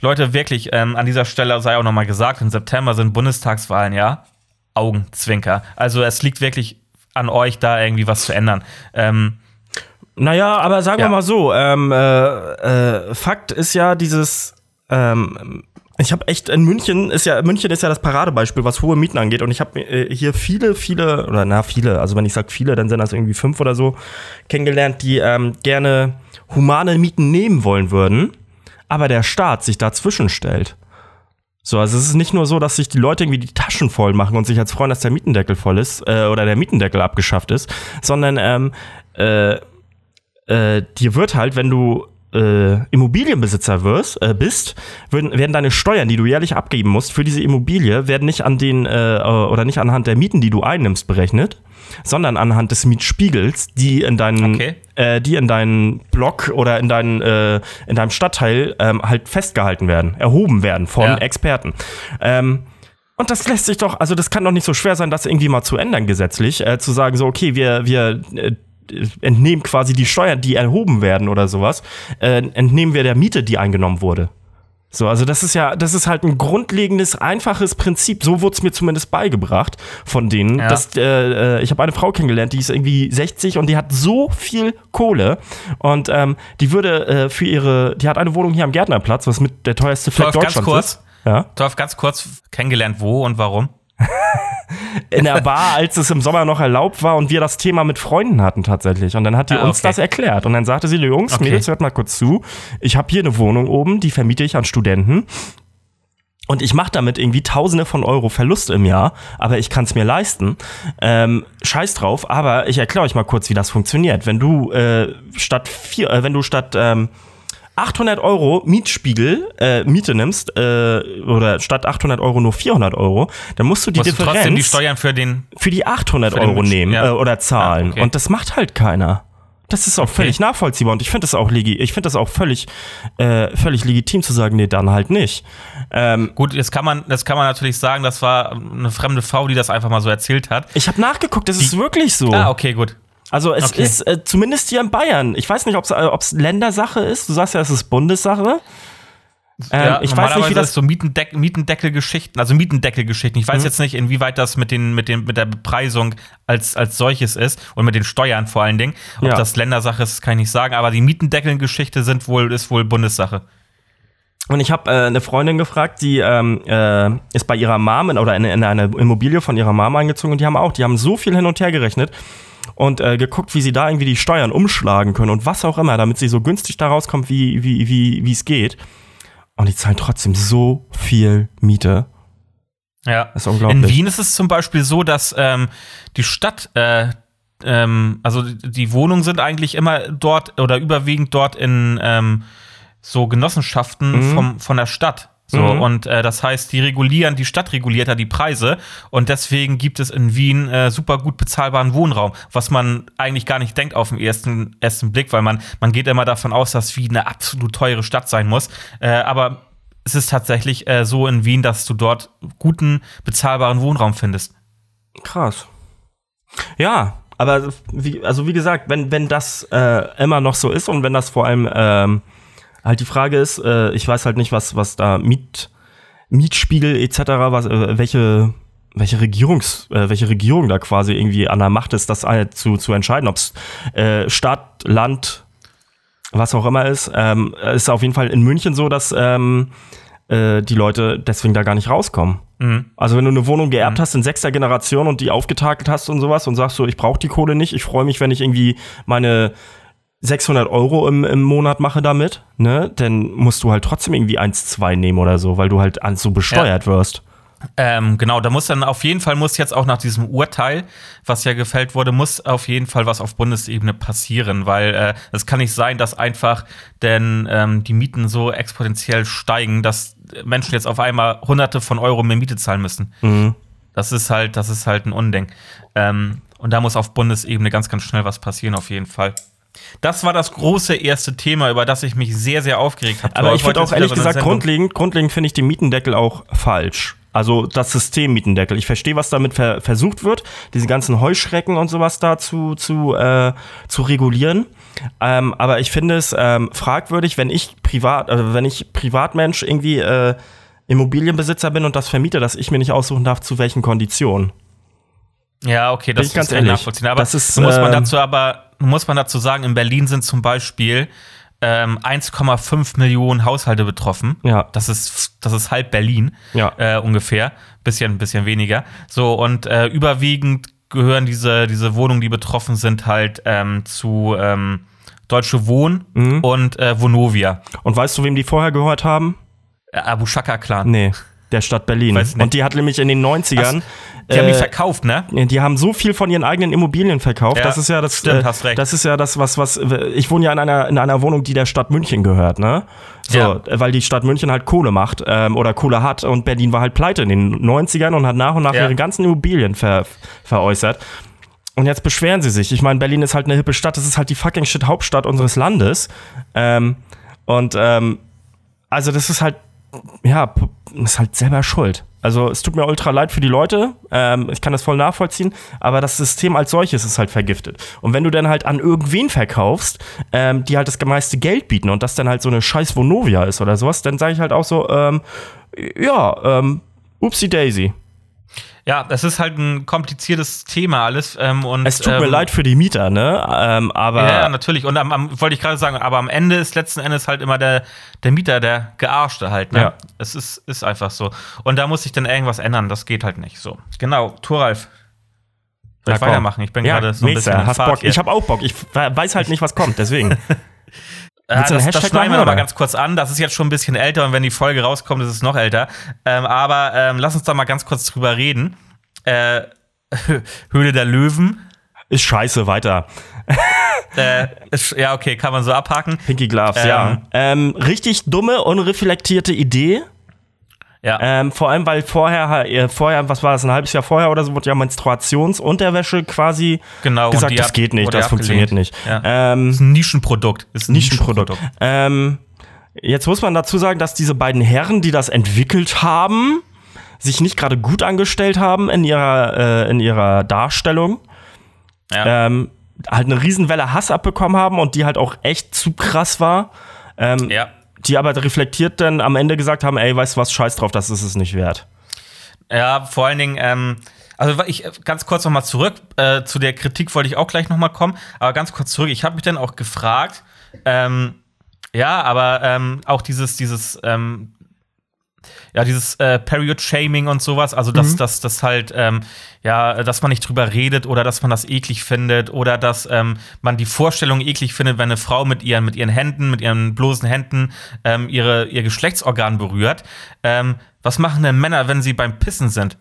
Leute, wirklich, ähm, an dieser Stelle sei auch nochmal gesagt, im September sind Bundestagswahlen, ja? Augenzwinker. Also es liegt wirklich an euch, da irgendwie was zu ändern. Ähm, Naja, aber sagen Ja. wir mal so, ähm, äh, äh, Fakt ist ja dieses, ähm, ich habe echt in München ist ja München ist ja das Paradebeispiel, was hohe Mieten angeht und ich habe äh, hier viele, viele oder na viele, also wenn ich sage viele, dann sind das irgendwie fünf oder so kennengelernt, die ähm, gerne humane Mieten nehmen wollen würden, aber der Staat sich dazwischen stellt. So, also es ist nicht nur so, dass sich die Leute irgendwie die Taschen voll machen und sich jetzt freuen, dass der Mietendeckel voll ist äh, oder der Mietendeckel abgeschafft ist, sondern ähm, äh, äh, dir wird halt, wenn du äh, Immobilienbesitzer wirst, äh, bist, würden, werden deine Steuern, die du jährlich abgeben musst für diese Immobilie, werden nicht an den äh, oder nicht anhand der Mieten, die du einnimmst, berechnet, sondern anhand des Mietspiegels, die in deinen, Okay. äh, die in deinen Block oder in deinen äh, in deinem Stadtteil ähm, halt festgehalten werden, erhoben werden von Ja. Experten. Ähm, und das lässt sich doch, also das kann doch nicht so schwer sein, das irgendwie mal zu ändern gesetzlich, äh, zu sagen so, okay, wir, wir äh, entnehmen quasi die Steuern, die erhoben werden oder sowas, äh, entnehmen wir der Miete, die eingenommen wurde. So, also das ist ja, das ist halt ein grundlegendes, einfaches Prinzip. So wurde es mir zumindest beigebracht von denen. Ja. Dass, äh, äh, ich habe eine Frau kennengelernt, die ist irgendwie 60 und die hat so viel Kohle und ähm, die würde äh, für ihre, die hat eine Wohnung hier am Gärtnerplatz, was mit der teuerste Fleck Torf, ganz Deutschlands kurz. ist. Ja. Torf, ganz kurz kennengelernt, wo und warum? in der Bar, als es im Sommer noch erlaubt war und wir das Thema mit Freunden hatten tatsächlich. Und dann hat die Ah, uns okay. das erklärt. Und dann sagte sie, Jungs, Okay. Mädels, hört mal kurz zu. Ich habe hier eine Wohnung oben, die vermiete ich an Studenten. Und ich mache damit irgendwie Tausende von Euro Verlust im Jahr, aber ich kann es mir leisten. Ähm, scheiß drauf, aber ich erkläre euch mal kurz, wie das funktioniert. Wenn du äh, statt vier, äh, wenn du statt ähm, 800 Euro Mietspiegel, äh, Miete nimmst, äh, oder statt 800 Euro nur 400 Euro, dann musst du die Musst du Differenz trotzdem die Steuern für den. für die 800 Für Euro nehmen ja. äh, oder zahlen. Ah, okay. Und das macht halt keiner. Das ist auch völlig nachvollziehbar und ich finde das auch legi ich finde das auch völlig äh, völlig legitim zu sagen, nee, dann halt nicht. Ähm, Gut, jetzt kann man, das kann man natürlich sagen, das war eine fremde Frau, die das einfach mal so erzählt hat. ich habe nachgeguckt, das ist wirklich so. Ah, okay, gut. Also es Okay. ist äh, zumindest hier in Bayern. Ich weiß nicht, ob es Ländersache ist. Du sagst ja, es ist Bundessache. Ähm, ja, ich weiß nicht, wie das ist so Mietendeck Mietendeckelgeschichten, also Mietendeckelgeschichten. Ich weiß Mhm. jetzt nicht, inwieweit das mit, den, mit, den, mit der Bepreisung als, als solches ist und mit den Steuern vor allen Dingen. Ob Ja. das Ländersache ist, kann ich nicht sagen, aber die Mietendeckelgeschichte sind wohl, ist wohl Bundessache. Und ich habe äh, eine Freundin gefragt, die ähm, äh, ist bei ihrer Mom in, oder in, in eine Immobilie von ihrer Mom eingezogen und die haben auch, die haben so viel hin und her gerechnet und äh, geguckt, wie sie da irgendwie die Steuern umschlagen können und was auch immer, damit sie so günstig da rauskommt, wie wie wie wie es geht. Und die zahlen trotzdem so viel Miete. Ja. Das ist unglaublich. In Wien ist es zum Beispiel so, dass ähm, die Stadt, äh, ähm, also die, Wohnungen sind eigentlich immer dort oder überwiegend dort in ähm, so Genossenschaften vom, von der Stadt. So, Mhm. und äh, das heißt, die regulieren, die Stadt reguliert da die Preise und deswegen gibt es in Wien äh, super gut bezahlbaren Wohnraum, was man eigentlich gar nicht denkt auf den ersten, ersten Blick, weil man, man geht immer davon aus, dass Wien eine absolut teure Stadt sein muss. Äh, aber es ist tatsächlich äh, so in Wien, dass du dort guten, bezahlbaren Wohnraum findest. Krass. Ja, aber wie, also wie gesagt, wenn, wenn das äh, immer noch so ist und wenn das vor allem ähm, halt die Frage ist, äh, ich weiß halt nicht, was, was da Miet, Mietspiegel etc., was, äh, welche, welche Regierungs, äh, welche Regierung da quasi irgendwie an der Macht ist, das zu, zu entscheiden, ob es äh, Stadt, Land, was auch immer ist. Ähm, ist auf jeden Fall in München so, dass ähm, äh, die Leute deswegen da gar nicht rauskommen. Mhm. Also wenn du eine Wohnung geerbt hast in sechster Generation und die aufgetakelt hast und sowas und sagst so, ich brauche die Kohle nicht, ich freue mich, wenn ich irgendwie meine 600 Euro im, im Monat mache damit, ne, dann musst du halt trotzdem irgendwie 1, 2 nehmen oder so, weil du halt so besteuert ja. wirst. Ähm, genau, da muss dann auf jeden Fall, muss jetzt auch nach diesem Urteil, was ja gefällt wurde, muss auf jeden Fall was auf Bundesebene passieren, weil äh, es äh, kann nicht sein, dass einfach denn ähm, die Mieten so exponentiell steigen, dass Menschen jetzt auf einmal hunderte von Euro mehr Miete zahlen müssen. Mhm. Das ist halt, das ist halt ein Unding. Ähm, und da muss auf Bundesebene ganz, ganz schnell was passieren, auf jeden Fall. Das war das große erste Thema, über das ich mich sehr, sehr aufgeregt habe. Aber ich finde auch ehrlich gesagt, grundlegend, grundlegend finde ich den Mietendeckel auch falsch. Also das System Mietendeckel. Ich verstehe, was damit ver versucht wird, diese ganzen Heuschrecken und sowas da zu, zu, äh, zu regulieren. Ähm, aber ich finde es ähm, fragwürdig, wenn ich privat, äh, wenn ich Privatmensch irgendwie äh, Immobilienbesitzer bin und das vermiete, dass ich mir nicht aussuchen darf, zu welchen Konditionen. Ja, okay, das ist ganz ehrlich. nachvollziehbar. Aber das ist, muss man ähm, dazu aber muss man dazu sagen, in Berlin sind zum Beispiel ähm, 1,5 Millionen Haushalte betroffen. Ja. Das ist, das ist halb Berlin ja. äh, ungefähr. Bisschen, bisschen weniger. So, und äh, überwiegend gehören diese, diese Wohnungen, die betroffen sind, halt ähm, zu ähm, Deutsche Wohnen mhm. und äh, Vonovia. Und weißt du, wem die vorher gehört haben? Äh, Abu Shaka Clan. Nee der Stadt Berlin. Und die hat nämlich in den 90ern. Ach, die haben die äh, verkauft, ne? Die haben so viel von ihren eigenen Immobilien verkauft. Ja, das ist ja das. Stimmt, äh, hast recht. Das ist ja das, was, was. Ich wohne ja in einer, in einer Wohnung, die der Stadt München gehört, ne? So, ja. weil die Stadt München halt Kohle macht ähm, oder Kohle hat und Berlin war halt pleite in den 90ern und hat nach und nach ja. ihre ganzen Immobilien ver, veräußert. Und jetzt beschweren sie sich. Ich meine, Berlin ist halt eine hippe Stadt, das ist halt die fucking shit Hauptstadt unseres Landes. Ähm, und ähm, also das ist halt ja, ist halt selber schuld. Also es tut mir ultra leid für die Leute, ähm, ich kann das voll nachvollziehen, aber das System als solches ist halt vergiftet. Und wenn du dann halt an irgendwen verkaufst, ähm, die halt das meiste Geld bieten und das dann halt so eine scheiß Vonovia ist oder sowas, dann sage ich halt auch so, ähm, ja, ähm, upsie daisy. Ja, das ist halt ein kompliziertes Thema alles. Ähm, und, es tut ähm, mir leid für die Mieter, ne? Ähm, aber ja, natürlich. Und am, am, wollte ich gerade sagen, aber am Ende ist letzten Endes halt immer der, der Mieter, der Gearschte halt. Ne? Ja. Es ist, ist einfach so. Und da muss sich dann irgendwas ändern. Das geht halt nicht so. Genau, Thoralf. Soll ich weitermachen? Ich bin ja, gerade so ein bisschen. Hast Bock. Ich habe auch Bock. Ich weiß halt nicht, was kommt, deswegen. Ja, das, das schneiden wir mal ganz kurz an. Das ist jetzt schon ein bisschen älter und wenn die Folge rauskommt, ist es noch älter. Ähm, aber ähm, lass uns da mal ganz kurz drüber reden. Äh, Höhle der Löwen. Ist scheiße, weiter. äh, ist, ja, okay, kann man so abhaken. Pinky Gloves, ähm, ja. Ähm, richtig dumme, unreflektierte Idee. Ja. Ähm, vor allem, weil vorher, äh, vorher, was war das, ein halbes Jahr vorher oder so, wurde ja Menstruationsunterwäsche quasi genau, gesagt, das geht nicht, das funktioniert nicht. Ja. Ähm, das ist ein Nischenprodukt. Ist ein Nischenprodukt. Nischenprodukt. Ähm, jetzt muss man dazu sagen, dass diese beiden Herren, die das entwickelt haben, sich nicht gerade gut angestellt haben in ihrer, äh, in ihrer Darstellung. Ja. Ähm, halt eine Riesenwelle Hass abbekommen haben und die halt auch echt zu krass war. Ähm, ja die aber reflektiert dann am Ende gesagt haben, ey, weißt du was, scheiß drauf, das ist es nicht wert. Ja, vor allen Dingen, ähm, also ich ganz kurz nochmal zurück, äh, zu der Kritik wollte ich auch gleich nochmal kommen, aber ganz kurz zurück, ich habe mich dann auch gefragt, ähm, ja, aber ähm, auch dieses, dieses, ähm, ja, dieses äh, Period-Shaming und sowas, also dass, mhm. dass, dass halt, ähm, ja, dass man nicht drüber redet oder dass man das eklig findet oder dass ähm, man die Vorstellung eklig findet, wenn eine Frau mit ihren, mit ihren Händen, mit ihren bloßen Händen ähm, ihre, ihr Geschlechtsorgan berührt. Ähm, was machen denn Männer, wenn sie beim Pissen sind?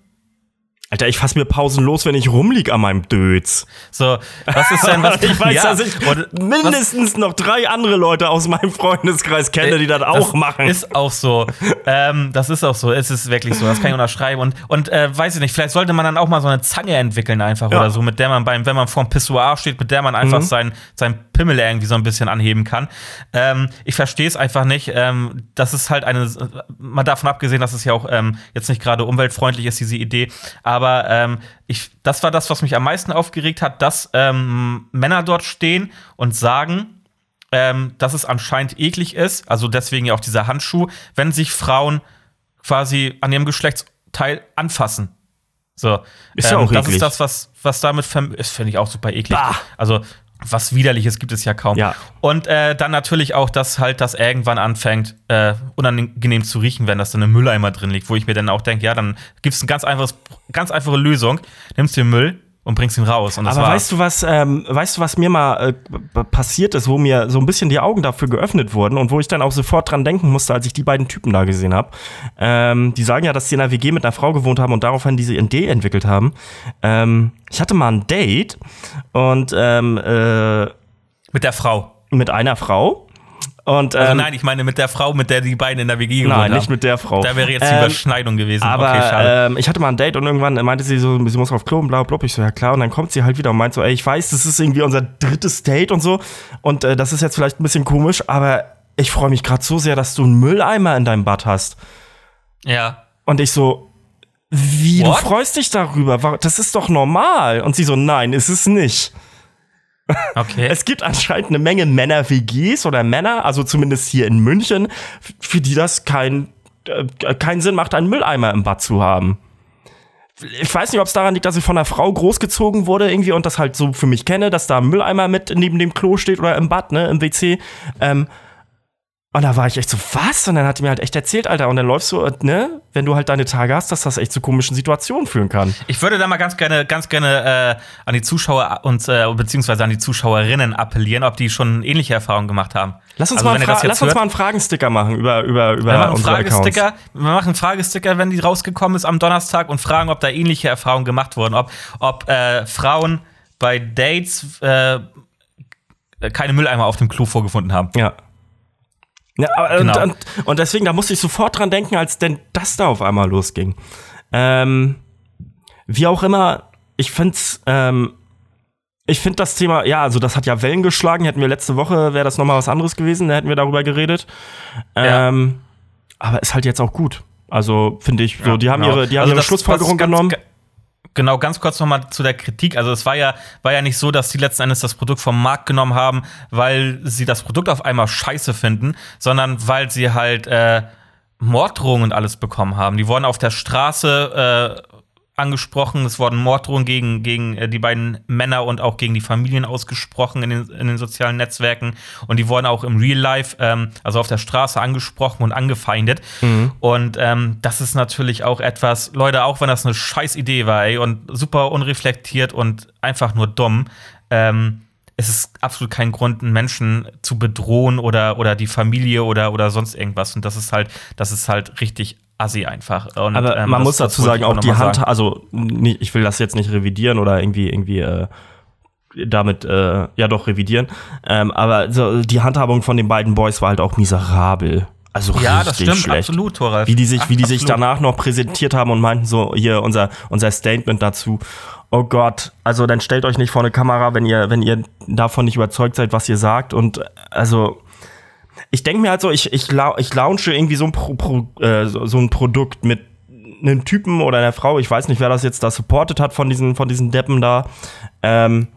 Alter, ich fass mir pausenlos, wenn ich rumlieg an meinem Dötz. So, was ist denn, was Ich weiß, ja, dass ich mindestens was, noch drei andere Leute aus meinem Freundeskreis kenne, die das, das auch machen. Ist auch so. ähm, das ist auch so. Es ist wirklich so. Das kann ich unterschreiben. Und, und äh, weiß ich nicht, vielleicht sollte man dann auch mal so eine Zange entwickeln, einfach ja. oder so, mit der man beim, wenn man vor dem Pissoir steht, mit der man einfach mhm. sein, sein Pimmel irgendwie so ein bisschen anheben kann. Ähm, ich verstehe es einfach nicht. Ähm, das ist halt eine, mal davon abgesehen, dass es ja auch ähm, jetzt nicht gerade umweltfreundlich ist, diese Idee. Aber aber ähm, ich, das war das, was mich am meisten aufgeregt hat, dass ähm, Männer dort stehen und sagen, ähm, dass es anscheinend eklig ist, also deswegen ja auch dieser Handschuh, wenn sich Frauen quasi an ihrem Geschlechtsteil anfassen. So, ist ja auch das eklig. ist das, was, was damit ist, finde ich auch super eklig. Bah. Also was Widerliches gibt es ja kaum. Ja. Und äh, dann natürlich auch, dass halt das irgendwann anfängt, äh, unangenehm zu riechen, wenn das dann im Mülleimer drin liegt, wo ich mir dann auch denke, ja, dann gibt es eine ganz, einfaches, ganz einfache Lösung. Nimmst den Müll, und bringst ihn raus. Und das Aber war, weißt du was, ähm, weißt du, was mir mal äh, passiert ist, wo mir so ein bisschen die Augen dafür geöffnet wurden und wo ich dann auch sofort dran denken musste, als ich die beiden Typen da gesehen habe. Ähm, die sagen ja, dass sie in einer WG mit einer Frau gewohnt haben und daraufhin diese Idee entwickelt haben. Ähm, ich hatte mal ein Date und ähm, äh, mit der Frau. mit einer Frau. Und, Also ähm, nein, ich meine mit der Frau, mit der die beiden in der WG gewohnt nein, haben. nicht mit der Frau. Da wäre jetzt die Ähm, Überschneidung gewesen. Aber okay, schade. ähm, ich hatte mal ein Date und irgendwann meinte sie so, sie muss auf Klo und bla bla. bla. Ich so, ja klar. Und dann kommt sie halt wieder und meint so, ey, ich weiß, das ist irgendwie unser drittes Date und so. Und äh, das ist jetzt vielleicht ein bisschen komisch, aber ich freue mich gerade so sehr, dass du einen Mülleimer in deinem Bad hast. ja. Und ich so, wie, What? du freust dich darüber? Das ist doch normal. Und sie so, nein, ist es nicht. Okay. Es gibt anscheinend eine Menge Männer-WGs oder Männer, also zumindest hier in München, für die das kein, äh, keinen Sinn macht, einen Mülleimer im Bad zu haben. Ich weiß nicht, ob es daran liegt, dass ich von einer Frau großgezogen wurde irgendwie und das halt so für mich kenne, dass da ein Mülleimer mit neben dem Klo steht oder im Bad, ne, im WC. Ähm, und da war ich echt so, was? Und dann hat die mir halt echt erzählt, Alter. Und dann läufst du, äh, ne, wenn du halt deine Tage hast, dass das echt zu komischen Situationen führen kann. Ich würde da mal ganz gerne, ganz gerne äh, an die Zuschauer und äh, beziehungsweise an die Zuschauerinnen appellieren, ob die schon ähnliche Erfahrungen gemacht haben. Lass uns, Also, mal, einen lass uns mal einen Fragensticker machen über, über, über Wir machen unsere Accounts. Fragesticker, wir machen Fragesticker, wenn die rausgekommen ist am Donnerstag und fragen, ob da ähnliche Erfahrungen gemacht wurden, ob, ob äh, Frauen bei Dates äh, keine Mülleimer auf dem Klo vorgefunden haben. Ja. Ja, aber, Genau. und, und, und deswegen, da musste ich sofort dran denken, als denn das da auf einmal losging. Ähm, wie auch immer, ich find's, ähm, ich finde das Thema, ja, also das hat ja Wellen geschlagen. Hätten wir letzte Woche, wäre das nochmal was anderes gewesen, da hätten wir darüber geredet. Ja. Ähm, aber ist halt jetzt auch gut. Also finde ich, so, die haben Genau. ihre, die haben Also ihre Schlussfolgerung was ganz- genommen. Genau, ganz kurz nochmal zu der Kritik. Also es war ja, war ja nicht so, dass die letzten Endes das Produkt vom Markt genommen haben, weil sie das Produkt auf einmal scheiße finden, sondern weil sie halt äh, Morddrohungen und alles bekommen haben. Die wurden auf der Straße äh, angesprochen, es wurden Morddrohungen gegen, gegen äh, die beiden Männer und auch gegen die Familien ausgesprochen in den, in den sozialen Netzwerken. Und die wurden auch im Real Life, ähm, also auf der Straße angesprochen und angefeindet. Und ähm, das ist natürlich auch etwas, Leute, auch wenn das eine scheiß Idee war, ey, und super unreflektiert und einfach nur dumm, ähm, es ist absolut kein Grund, einen Menschen zu bedrohen oder, oder die Familie oder, oder sonst irgendwas. Und das ist halt, das ist halt richtig assi einfach. Und, Aber ähm, man muss dazu sagen, auch die Hand, sagen. also nie- ich will das jetzt nicht revidieren oder irgendwie irgendwie äh, damit äh, ja doch revidieren. Ähm, aber so, die Handhabung von den beiden Boys war halt auch miserabel. Also Ja, richtig das stimmt, schlecht. absolut, Thoralf. Wie die sich, wie die sich danach noch präsentiert haben und meinten so hier unser unser Statement dazu. Oh Gott, also dann stellt euch nicht vor eine Kamera, wenn ihr wenn ihr davon nicht überzeugt seid, was ihr sagt und also ich denke mir halt so, ich, ich, ich launche irgendwie so ein, Pro, Pro, äh, so, ein Produkt mit einem Typen oder einer Frau, ich weiß nicht, wer das jetzt da supportet hat von diesen, von diesen Deppen da. Ähm,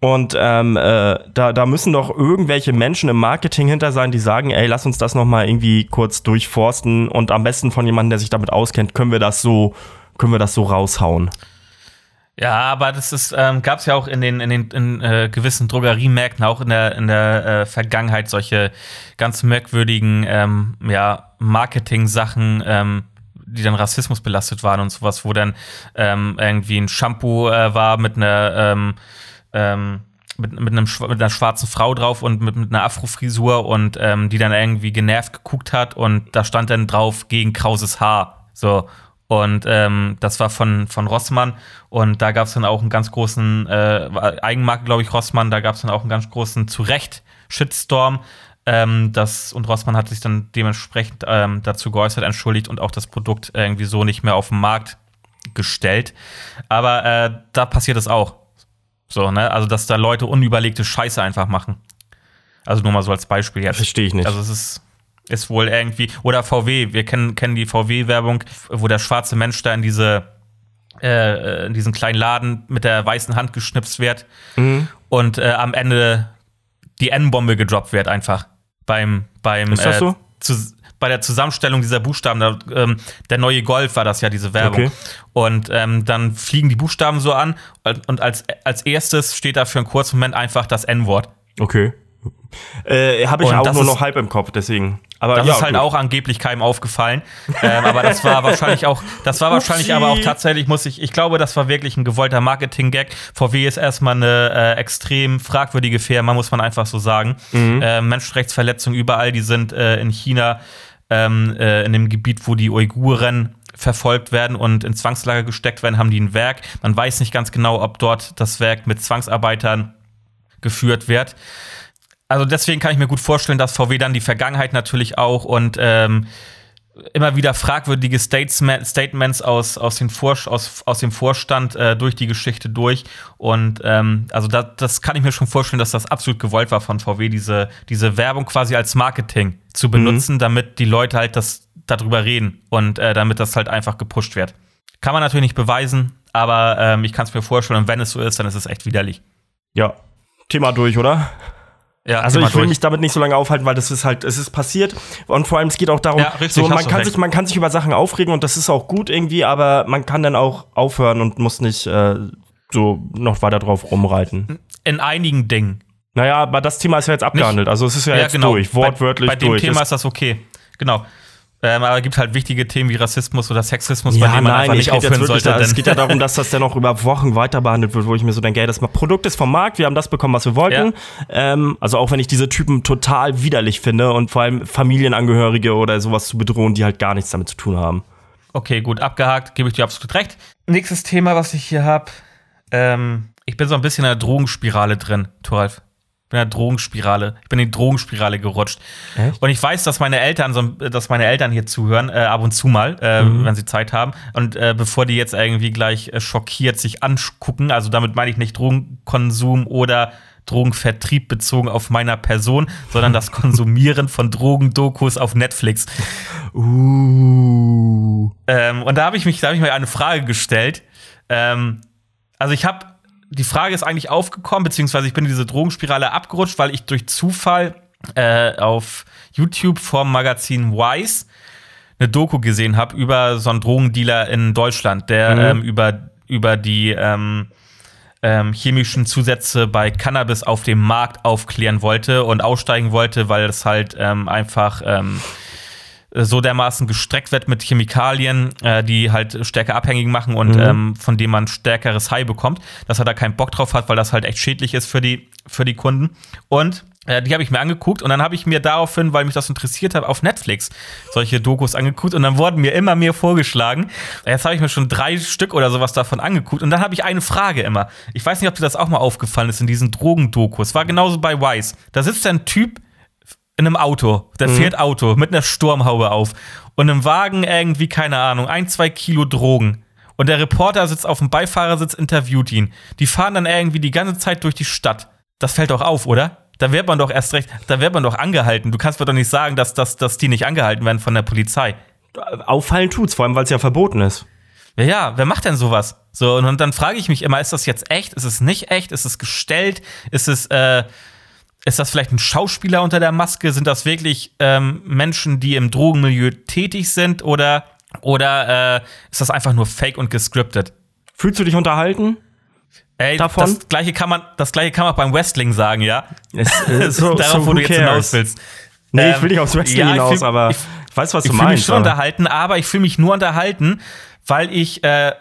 und ähm, äh, da, da müssen doch irgendwelche Menschen im Marketing hinter sein, die sagen, ey, lass uns das noch mal irgendwie kurz durchforsten und am besten von jemandem, der sich damit auskennt, können wir das so, können wir das so raushauen. Ja, aber das ist, ähm, gab es ja auch in den, in den in, äh, gewissen Drogeriemärkten, auch in der, in der äh, Vergangenheit, solche ganz merkwürdigen ähm, ja, Marketing-Sachen, ähm, die dann Rassismus belastet waren und sowas, wo dann ähm, irgendwie ein Shampoo äh, war mit einer ähm, ähm, mit, mit, einem, mit einer schwarzen Frau drauf und mit, mit einer Afrofrisur und ähm, die dann irgendwie genervt geguckt hat und da stand dann drauf gegen krauses Haar. So. Und ähm, das war von, von Rossmann und da gab es dann auch einen ganz großen, äh, Eigenmarke, glaube ich, Rossmann, da gab es dann auch einen ganz großen Zurecht-Shitstorm. Ähm, das, und Rossmann hat sich dann dementsprechend ähm, dazu geäußert, entschuldigt und auch das Produkt irgendwie so nicht mehr auf den Markt gestellt. Aber äh, da passiert es auch. So, ne? Also, dass da Leute unüberlegte Scheiße einfach machen. Also nur mal so als Beispiel jetzt. Verstehe ich nicht. Also es ist, ist wohl irgendwie. Oder VW, wir kennen, kennen die VW-Werbung, wo der schwarze Mensch da in diese äh, in diesen kleinen Laden mit der weißen Hand geschnipst wird Mhm. und äh, am Ende die N-Bombe gedroppt wird einfach beim beim Ist das äh, so? zu, bei der Zusammenstellung dieser Buchstaben, da, ähm, der neue Golf war das ja, diese Werbung. Okay. Und ähm, dann fliegen die Buchstaben so an und als, als erstes steht da für einen kurzen Moment einfach das N-Wort. Okay. Äh, Habe ich Und auch nur noch halb im Kopf, deswegen. Aber Das ja, ist halt gut. auch angeblich keinem aufgefallen. ähm, aber das war wahrscheinlich auch, das war wahrscheinlich Upsi. aber auch tatsächlich, muss ich, ich glaube, das war wirklich ein gewollter Marketing-Gag. VW ist erstmal eine äh, extrem fragwürdige Firma, muss man einfach so sagen. Mhm. Äh, Menschenrechtsverletzungen überall, die sind äh, in China, ähm, äh, in dem Gebiet, wo die Uiguren verfolgt werden und in Zwangslager gesteckt werden, haben die ein Werk. Man weiß nicht ganz genau, ob dort das Werk mit Zwangsarbeitern geführt wird. Also deswegen kann ich mir gut vorstellen, dass VW dann die Vergangenheit natürlich auch und ähm, immer wieder fragwürdige Statements aus, aus, den Vor aus, aus dem Vorstand äh, durch die Geschichte durch. Und ähm, also da, das kann ich mir schon vorstellen, dass das absolut gewollt war von VW, diese, diese Werbung quasi als Marketing zu benutzen, damit die Leute halt das darüber reden und äh, damit das halt einfach gepusht wird. Kann man natürlich nicht beweisen, aber ähm, ich kann es mir vorstellen, und wenn es so ist, dann ist es echt widerlich. Ja. Thema durch, oder? Ja, Also ich will durch. mich damit nicht so lange aufhalten, weil das ist halt, es ist passiert und vor allem es geht auch darum, Ja, richtig, so, man kann recht. sich, man kann sich über Sachen aufregen und das ist auch gut irgendwie, aber man kann dann auch aufhören und muss nicht äh, so noch weiter drauf rumreiten. in einigen Dingen. Naja, aber das Thema ist ja jetzt abgehandelt, also es ist ja, jetzt durch, wortwörtlich bei, bei dem durch. Thema ist das okay. Genau. Ähm, aber es gibt halt wichtige Themen wie Rassismus oder Sexismus, bei ja, denen man einfach nein, nicht rede jetzt aufhören sollte. da, es geht ja darum, dass das dann noch über Wochen weiter behandelt wird, wo ich mir so denke, ey, das Produkt ist vom Markt, wir haben das bekommen, was wir wollten. Ähm, also auch wenn ich diese Typen total widerlich finde und vor allem Familienangehörige oder sowas zu bedrohen, die halt gar nichts damit zu tun haben. Okay, gut, abgehakt, gebe ich dir absolut recht. Nächstes Thema, was ich hier habe. Ähm, ich bin so ein bisschen in der Drogenspirale drin, Thoralf. Ich bin in der Drogenspirale. Ich bin in die Drogenspirale gerutscht. Echt? Und ich weiß, dass meine Eltern, so, dass meine Eltern hier zuhören, äh, ab und zu mal, äh, Mhm. wenn sie Zeit haben. Und äh, bevor die jetzt irgendwie gleich äh, schockiert sich angucken, also damit meine ich nicht Drogenkonsum oder Drogenvertrieb bezogen auf meiner Person, sondern das Konsumieren von Drogendokus auf Netflix. Uh. Ähm, und da habe ich mich, da habe ich mir eine Frage gestellt. Ähm, also ich habe, die Frage ist eigentlich aufgekommen, beziehungsweise ich bin in diese Drogenspirale abgerutscht, weil ich durch Zufall äh, auf YouTube vom Magazin Wise eine Doku gesehen habe über so einen Drogendealer in Deutschland, der Mhm. ähm, über, über die ähm, ähm, chemischen Zusätze bei Cannabis auf dem Markt aufklären wollte und aussteigen wollte, weil es halt ähm, einfach ähm, so dermaßen gestreckt wird mit Chemikalien, äh, die halt stärker abhängig machen und Mhm. ähm, von dem man stärkeres High bekommt, dass er da keinen Bock drauf hat, weil das halt echt schädlich ist für die, für die Kunden. Und äh, die habe ich mir angeguckt und dann habe ich mir daraufhin, weil mich das interessiert hat, auf Netflix solche Dokus angeguckt und dann wurden mir immer mehr vorgeschlagen. Jetzt habe ich mir schon drei Stück oder sowas davon angeguckt und dann habe ich eine Frage immer. Ich weiß nicht, ob dir das auch mal aufgefallen ist in diesen Drogendokus. War genauso bei Wise. Da sitzt ein Typ in einem Auto, der fährt Auto mit einer Sturmhaube auf und im Wagen irgendwie, keine Ahnung, ein, zwei Kilo Drogen. Und der Reporter sitzt auf dem Beifahrersitz, interviewt ihn. Die fahren dann irgendwie die ganze Zeit durch die Stadt. Das fällt doch auf, oder? Da wird man doch erst recht, da wird man doch angehalten. Du kannst mir doch nicht sagen, dass, dass, dass die nicht angehalten werden von der Polizei. Auffallen tut's, vor allem weil es ja verboten ist. Ja, ja, wer macht denn sowas? So, und, und dann frage ich mich immer, ist das jetzt echt? Ist es nicht echt? Ist es gestellt? Ist es, äh, ist das vielleicht ein Schauspieler unter der Maske? Sind das wirklich ähm, Menschen, die im Drogenmilieu tätig sind? Oder, oder äh, ist das einfach nur fake und gescriptet? Fühlst du dich unterhalten? Ey, Davon? Das, gleiche kann man, das gleiche kann man auch beim Wrestling sagen, ja? Es, äh, so, Darauf, so wo du jetzt hinaus willst. Nee, Ähm, ich will nicht aufs Wrestling ja, ich hinaus, fühl- aber ich- ich, weiß, was du Ich fühle mich meinst. schon aber- unterhalten, aber ich fühle mich nur unterhalten, weil ich äh,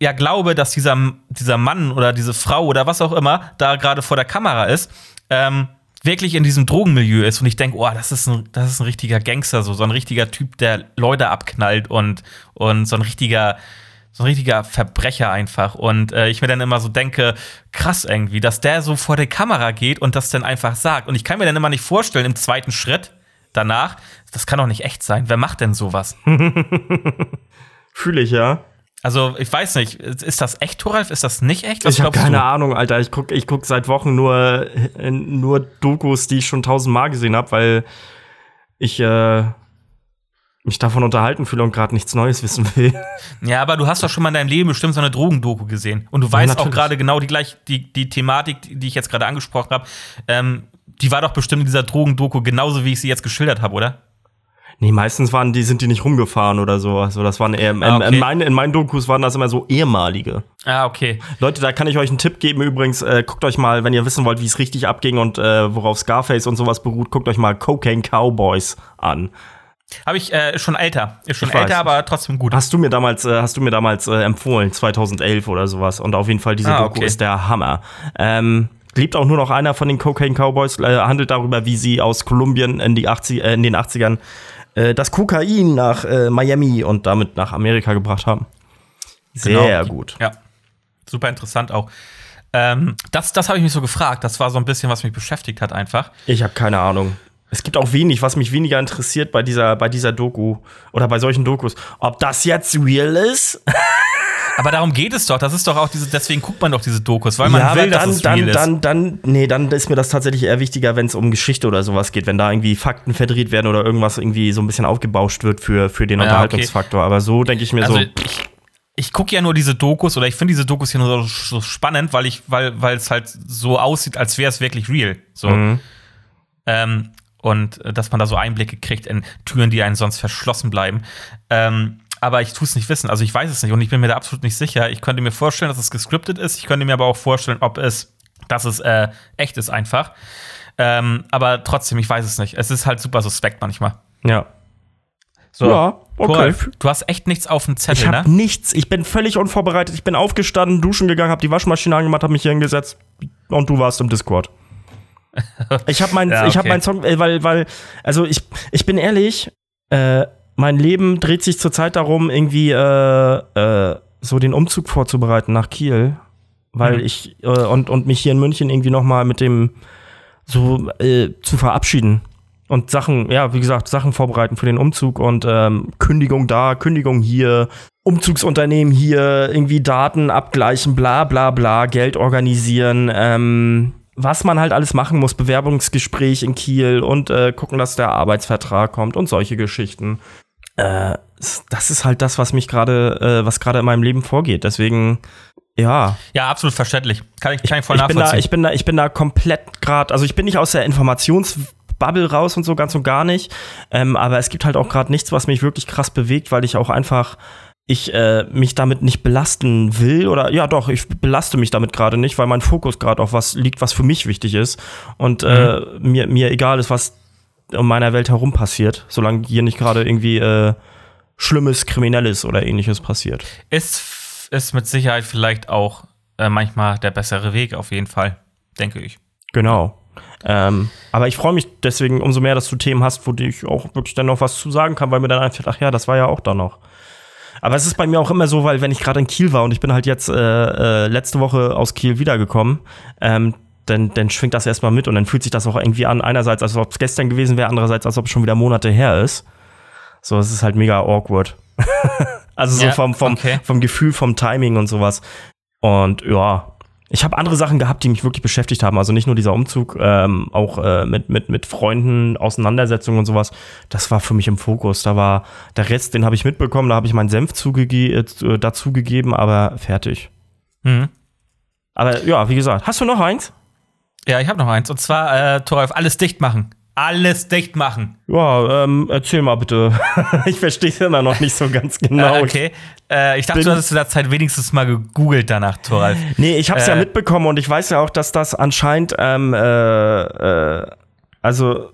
ja glaube, dass dieser, dieser Mann oder diese Frau oder was auch immer da gerade vor der Kamera ist, ähm, wirklich in diesem Drogenmilieu ist und ich denke, oh, das ist ein, das ist ein richtiger Gangster, so, so ein richtiger Typ, der Leute abknallt und, und so ein richtiger, so ein richtiger Verbrecher einfach. Und äh, ich mir dann immer so denke, krass irgendwie, dass der so vor der Kamera geht und das dann einfach sagt. Und ich kann mir dann immer nicht vorstellen, im zweiten Schritt danach, das kann doch nicht echt sein. Wer macht denn sowas? Fühle ich, ja. Also, ich weiß nicht, ist das echt, Thoralf? Ist das nicht echt? Was ich habe keine du? Ahnung, Alter. Ich guck, ich guck seit Wochen nur, äh, nur Dokus, die ich schon tausendmal gesehen habe, weil ich äh, mich davon unterhalten fühle und gerade nichts Neues wissen will. Ja, aber du hast doch schon mal in deinem Leben bestimmt so eine Drogendoku gesehen. Und du weißt auch natürlich. gerade genau die gleich, die, die Thematik, die ich jetzt gerade angesprochen habe, ähm, die war doch bestimmt in dieser Drogendoku genauso, wie ich sie jetzt geschildert habe, oder? Nee, meistens waren die, sind die nicht rumgefahren oder so. Also das waren eher, Ah, in, okay. in, meinen, in meinen Dokus waren das immer so ehemalige. Ah, okay. Leute, da kann ich euch einen Tipp geben. Übrigens, äh, guckt euch mal, wenn ihr wissen wollt, wie es richtig abging und äh, worauf Scarface und sowas beruht, guckt euch mal Cocaine Cowboys an. Habe ich äh, schon älter. Ist schon Ich weiß. älter, aber trotzdem gut. Hast du mir damals, äh, hast du mir damals äh, empfohlen, 2011 oder sowas. Und auf jeden Fall, diese Ah, Doku okay. ist der Hammer. Ähm, liebt auch nur noch einer von den Cocaine Cowboys, äh, handelt darüber, wie sie aus Kolumbien in, die 80, äh, in den 80ern äh, das Kokain nach äh, Miami und damit nach Amerika gebracht haben. Sehr Genau. gut. Ja. Super interessant auch. Ähm, das das habe ich mich so gefragt. Das war so ein bisschen, was mich beschäftigt hat, einfach. Ich habe keine Ahnung. Es gibt auch wenig, was mich weniger interessiert bei dieser, bei dieser Doku oder bei solchen Dokus. Ob das jetzt real ist? Aber darum geht es doch. Das ist doch auch diese, deswegen guckt man doch diese Dokus, weil man ja, will, aber dass dann, es dann, real ist. dann, dann, nee, dann ist mir das tatsächlich eher wichtiger, wenn es um Geschichte oder sowas geht, wenn da irgendwie Fakten verdreht werden oder irgendwas irgendwie so ein bisschen aufgebauscht wird für, für den Ja, okay. Unterhaltungsfaktor. Aber so denke ich mir Also so, ich, ich gucke ja nur diese Dokus oder ich finde diese Dokus hier nur so, so spannend, weil ich, weil, weil es halt so aussieht, als wäre es wirklich real. So. Mhm. Ähm, und äh, dass man da so Einblicke kriegt in Türen, die einen sonst verschlossen bleiben. Ähm, aber ich tue es nicht wissen. Also ich weiß es nicht und ich bin mir da absolut nicht sicher. Ich könnte mir vorstellen, dass es gescriptet ist. Ich könnte mir aber auch vorstellen, ob es, dass es äh, echt ist einfach. Ähm, aber trotzdem, ich weiß es nicht. Es ist halt super suspekt manchmal. ja. So. Ja, okay. Toralf, du hast echt nichts auf dem Ich Zettel, habe ne? nichts. Ich bin völlig unvorbereitet. Ich bin aufgestanden, duschen gegangen, habe die Waschmaschine angemacht, habe mich hier hingesetzt und du warst im Discord. Ich habe mein, Ja, ich habe okay. mein Song, äh, weil, weil, also ich, ich bin ehrlich, äh, mein Leben dreht sich zurzeit darum, irgendwie äh, äh, so den Umzug vorzubereiten nach Kiel, weil Mhm. ich äh, und und mich hier in München irgendwie noch mal mit dem so äh, zu verabschieden und Sachen, ja, wie gesagt, Sachen vorbereiten für den Umzug und ähm, Kündigung da, Kündigung hier, Umzugsunternehmen hier, irgendwie Daten abgleichen, bla bla bla, Geld organisieren, ähm, was man halt alles machen muss, Bewerbungsgespräch in Kiel und äh, gucken, dass der Arbeitsvertrag kommt und solche Geschichten. Äh, das ist halt das, was mich gerade, äh, was gerade in meinem Leben vorgeht. Deswegen, ja, Ja, absolut verständlich. Kann ich, kann ich voll ich bin da, nachvollziehen. ich bin da, ich bin da komplett gerade, also ich bin nicht aus der Informationsbubble raus und so ganz und gar nicht. Ähm, aber es gibt halt auch gerade nichts, was mich wirklich krass bewegt, weil ich auch einfach ich äh, mich damit nicht belasten will oder ja doch, ich belaste mich damit gerade nicht, weil mein Fokus gerade auf was liegt, was für mich wichtig ist und äh, mir, mir egal ist, was um meiner Welt herum passiert, solange hier nicht gerade irgendwie äh, Schlimmes, Kriminelles oder ähnliches passiert. ist, ist mit Sicherheit vielleicht auch äh, manchmal der bessere Weg, auf jeden Fall, denke ich. Genau. Ähm, aber ich freue mich deswegen umso mehr, dass du Themen hast, wo ich auch wirklich dann noch was zu sagen kann, weil mir dann einfällt, ach ja, das war ja auch da noch. Aber es ist bei mir auch immer so, weil wenn ich gerade in Kiel war und ich bin halt jetzt äh, äh, letzte Woche aus Kiel wiedergekommen, ähm, dann, dann schwingt das erstmal mit und dann fühlt sich das auch irgendwie an, einerseits, als ob es gestern gewesen wäre, andererseits, als ob es schon wieder Monate her ist. So, es ist halt mega awkward. also so Ja, vom, vom, okay. vom Gefühl, vom Timing und sowas. Und ja, ich habe andere Sachen gehabt, die mich wirklich beschäftigt haben. Also nicht nur dieser Umzug, ähm, auch äh, mit, mit, mit Freunden, Auseinandersetzungen und sowas. Das war für mich im Fokus. Da war der Rest, den habe ich mitbekommen, da habe ich meinen Senf zugege äh, dazu gegeben, aber fertig. Mhm. Aber ja, wie gesagt, hast du noch eins? Ja, ich habe noch eins. Und zwar, äh, Toralf, alles dicht machen. Alles dicht machen. Ja, ähm, erzähl mal bitte. ich verstehe es immer noch nicht so ganz genau. Äh, okay. Äh, ich dachte, du hattest zu der Zeit wenigstens mal gegoogelt danach, Toralf. Nee, ich hab's ja Äh, mitbekommen und ich weiß ja auch, dass das anscheinend, ähm, äh, äh, also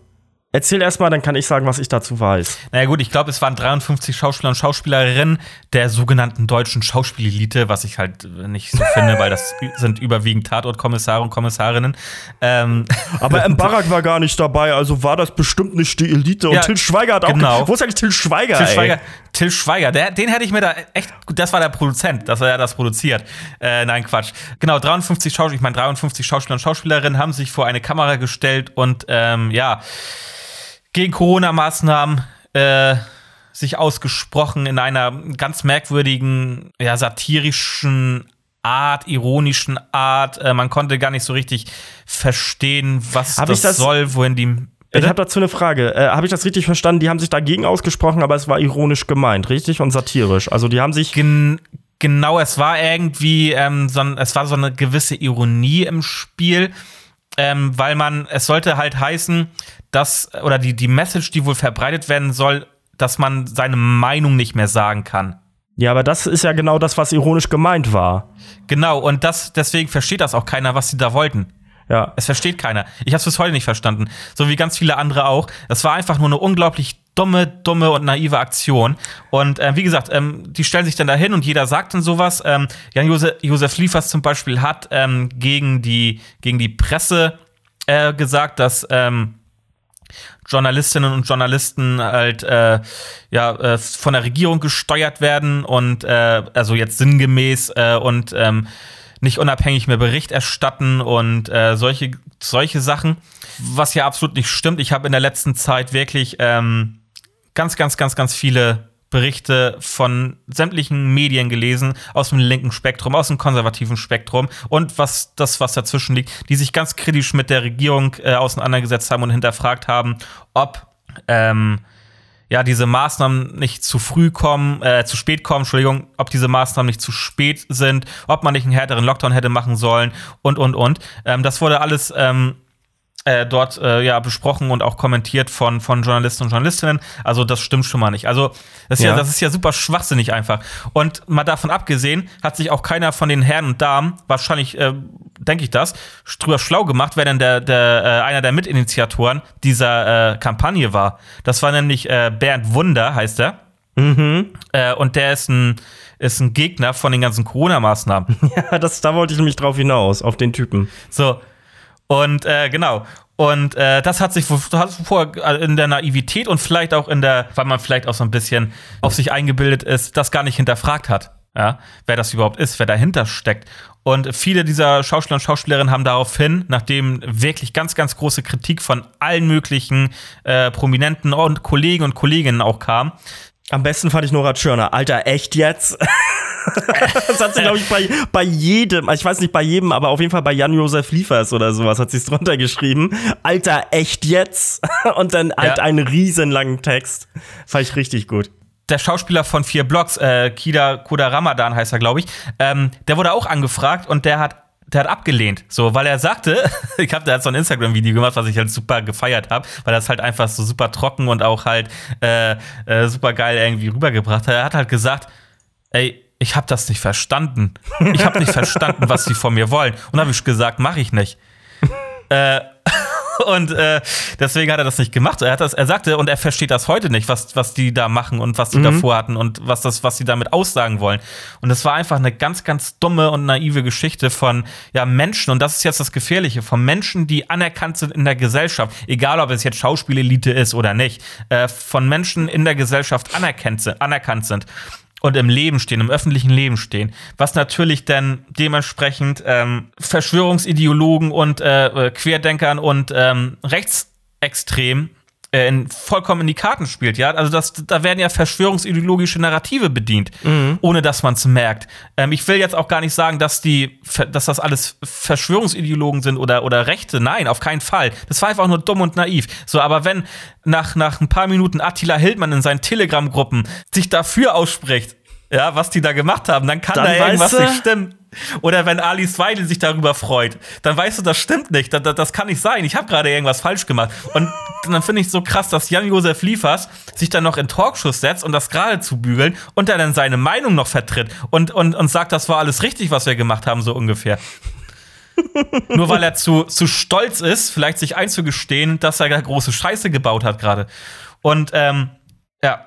erzähl erst mal, dann kann ich sagen, was ich dazu weiß. Naja gut, ich glaube, es waren 53 Schauspieler und Schauspielerinnen der sogenannten deutschen Schauspielelite, was ich halt äh, nicht so finde, weil das sind überwiegend Tatortkommissare und Kommissarinnen. Ähm, Aber M. Barack war gar nicht dabei, also war das bestimmt nicht die Elite. Und Ja, Till Schweiger hat auch. genau. Wo ist eigentlich Till Schweiger? Till? Schweiger, Till Schweiger der, den hätte ich mir da echt, das war der Produzent, dass er ja das produziert. Äh, nein, Quatsch. Genau, 53 Schauspieler, ich meine 53 Schauspieler und Schauspielerinnen haben sich vor eine Kamera gestellt und ähm, ja, gegen Corona-Maßnahmen äh, sich ausgesprochen in einer ganz merkwürdigen, ja, satirischen Art, ironischen Art. Äh, man konnte gar nicht so richtig verstehen, was das, ich das- soll, wohin die. Ich habe dazu eine Frage. Äh, habe ich das richtig verstanden? Die haben sich dagegen ausgesprochen, aber es war ironisch gemeint, richtig? Und satirisch. Also die haben sich. Gen genau, es war irgendwie, ähm, so ein, es war so eine gewisse Ironie im Spiel, ähm, weil man, es sollte halt heißen, dass, oder die, die Message, die wohl verbreitet werden soll, dass man seine Meinung nicht mehr sagen kann. Ja, aber das ist ja genau das, was ironisch gemeint war. Genau, und das, deswegen versteht das auch keiner, was sie da wollten. Ja. Es versteht keiner. Ich habe es bis heute nicht verstanden. So wie ganz viele andere auch. Das war einfach nur eine unglaublich dumme, dumme und naive Aktion. Und äh, wie gesagt, ähm, die stellen sich dann dahin und jeder sagt dann sowas. Ähm, Jan-Josef Josef Liefers zum Beispiel hat ähm, gegen, die, gegen die Presse äh, gesagt, dass ähm, Journalistinnen und Journalisten halt äh, ja äh, von der Regierung gesteuert werden und äh, also jetzt sinngemäß äh, und ähm, nicht unabhängig mehr Bericht erstatten und äh, solche solche Sachen, was ja absolut nicht stimmt. Ich habe in der letzten Zeit wirklich ähm, ganz ganz ganz ganz viele Berichte von sämtlichen Medien gelesen, aus dem linken Spektrum, aus dem konservativen Spektrum und was das, was dazwischen liegt, die sich ganz kritisch mit der Regierung äh, auseinandergesetzt haben und hinterfragt haben, ob ähm, ja, diese Maßnahmen nicht zu früh kommen, äh, zu spät kommen, Entschuldigung, ob diese Maßnahmen nicht zu spät sind, ob man nicht einen härteren Lockdown hätte machen sollen und, und, und. Ähm, das wurde alles ähm, äh, dort äh, ja besprochen und auch kommentiert von, von Journalisten und Journalistinnen. Also das stimmt schon mal nicht. Also das ist ja, ja das ist ja super schwachsinnig einfach. Und mal davon abgesehen, hat sich auch keiner von den Herren und Damen, wahrscheinlich äh, denke ich das, drüber schlau gemacht, wer denn der, der äh, einer der Mitinitiatoren dieser äh, Kampagne war. Das war nämlich äh, Bernd Wunder, heißt er. Mhm. Äh, und der ist ein, ist ein Gegner von den ganzen Corona-Maßnahmen. Ja, das, da wollte ich nämlich drauf hinaus, auf den Typen. So, und äh, genau. Und äh, das hat sich vorher in der Naivität und vielleicht auch in der, weil man vielleicht auch so ein bisschen auf sich eingebildet ist, das gar nicht hinterfragt hat. Ja, wer das überhaupt ist, wer dahinter steckt. Und viele dieser Schauspieler und Schauspielerinnen haben daraufhin, nachdem wirklich ganz, ganz große Kritik von allen möglichen äh, Prominenten und Kollegen und Kolleginnen auch kam. Am besten fand ich Nora Tschirner. Alter, echt jetzt? das hat sie, glaube ich, bei, bei jedem, ich weiß nicht bei jedem, aber auf jeden Fall bei Jan-Josef Liefers oder sowas hat sie es drunter geschrieben. Alter, echt jetzt? Und dann halt ja. einen riesenlangen Text. Fand ich richtig gut der Schauspieler von vier Blocks, äh, Kida Koda Ramadan heißt er, glaube ich, ähm, der wurde auch angefragt und der hat der hat abgelehnt, so, weil er sagte, ich habe da so ein Instagram-Video gemacht, was ich halt super gefeiert habe, weil das halt einfach so super trocken und auch halt äh, äh, super geil irgendwie rübergebracht hat. Er hat halt gesagt, ey, ich habe das nicht verstanden. Ich habe nicht verstanden, was sie von mir wollen. Und habe ich gesagt, mache ich nicht. äh, und äh, deswegen hat er das nicht gemacht. Er, hat das, er sagte, und er versteht das heute nicht, was, was die da machen und was die mhm. davor hatten und was, das, was sie damit aussagen wollen. Und das war einfach eine ganz, ganz dumme und naive Geschichte von ja, Menschen, und das ist jetzt das Gefährliche, von Menschen, die anerkannt sind in der Gesellschaft, egal ob es jetzt Schauspielelite ist oder nicht, äh, von Menschen in der Gesellschaft anerkannt, anerkannt sind und im Leben stehen, im öffentlichen Leben stehen, was natürlich dann dementsprechend ähm, Verschwörungsideologen und äh, Querdenkern und ähm, Rechtsextremen äh, in, vollkommen in die Karten spielt, ja. Also das, da werden ja verschwörungsideologische Narrative bedient, mhm. ohne dass man es merkt. Ähm, ich will jetzt auch gar nicht sagen, dass die, dass das alles Verschwörungsideologen sind oder, oder Rechte. Nein, auf keinen Fall. Das war einfach nur dumm und naiv. So, aber wenn nach, nach ein paar Minuten Attila Hildmann in seinen Telegram-Gruppen sich dafür ausspricht, ja, was die da gemacht haben, dann kann dann da irgendwas nicht stimmen. Oder wenn Alice Weidel sich darüber freut, dann weißt du, das stimmt nicht. Das, das, das kann nicht sein. Ich habe gerade irgendwas falsch gemacht. Und dann finde ich so krass, dass Jan-Josef Liefers sich dann noch in Talkshows setzt und das gerade zu bügeln und dann seine Meinung noch vertritt und, und, und sagt, das war alles richtig, was wir gemacht haben, so ungefähr. Nur weil er zu, zu stolz ist, vielleicht sich einzugestehen, dass er da große Scheiße gebaut hat gerade. Und ähm, ja,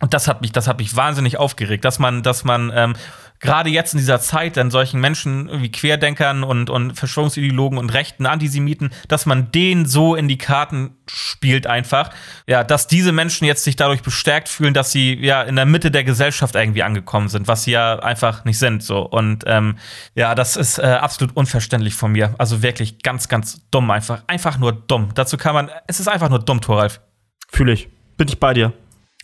und das hat mich, das hat mich wahnsinnig aufgeregt, dass man, dass man ähm, gerade jetzt in dieser Zeit dann solchen Menschen wie Querdenkern und, und Verschwörungsideologen und rechten Antisemiten, dass man denen so in die Karten spielt einfach, ja, dass diese Menschen jetzt sich dadurch bestärkt fühlen, dass sie ja in der Mitte der Gesellschaft irgendwie angekommen sind, was sie ja einfach nicht sind so und ähm, ja, das ist äh, absolut unverständlich von mir, also wirklich ganz, ganz dumm einfach, einfach nur dumm. Dazu kann man, es ist einfach nur dumm, Thoralf. Fühle ich, bin ich bei dir.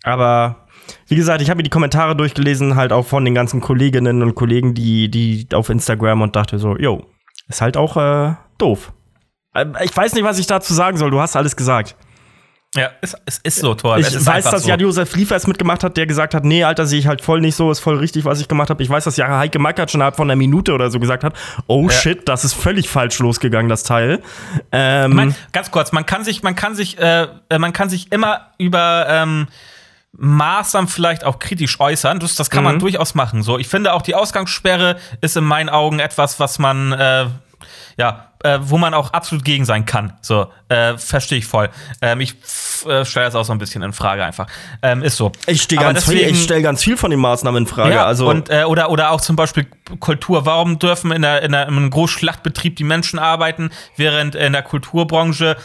Aber wie gesagt, ich habe mir die Kommentare durchgelesen, halt auch von den ganzen Kolleginnen und Kollegen, die, die auf Instagram und dachte so, yo, ist halt auch äh, doof. Äh, ich weiß nicht, was ich dazu sagen soll. Du hast alles gesagt. Ja, es, es ist so toll. Ich weiß, dass so. Jan-Josef Liefers mitgemacht hat, der gesagt hat, nee, Alter, sehe ich halt voll nicht so, ist voll richtig, was ich gemacht habe. Ich weiß, dass ja Heike Mackert schon innerhalb von einer Minute oder so gesagt hat, oh ja. shit, das ist völlig falsch losgegangen, das Teil. Ähm, mein, ganz kurz, man kann sich, man kann sich, äh, man kann sich immer über ähm, Maßnahmen vielleicht auch kritisch äußern. Das, das kann mhm. man durchaus machen. So, ich finde auch die Ausgangssperre ist in meinen Augen etwas, was man äh, ja, äh, wo man auch absolut gegen sein kann. So, äh, verstehe ich voll. Ähm, ich äh, stelle das auch so ein bisschen in Frage einfach. Ähm, ist so. Ich stehe ganz, deswegen, ich stell ganz viel von den Maßnahmen in Frage. Ja, also und, äh, oder, oder auch zum Beispiel Kultur. Warum dürfen in, der, in, der, in einem Großschlachtbetrieb die Menschen arbeiten, während in der Kulturbranche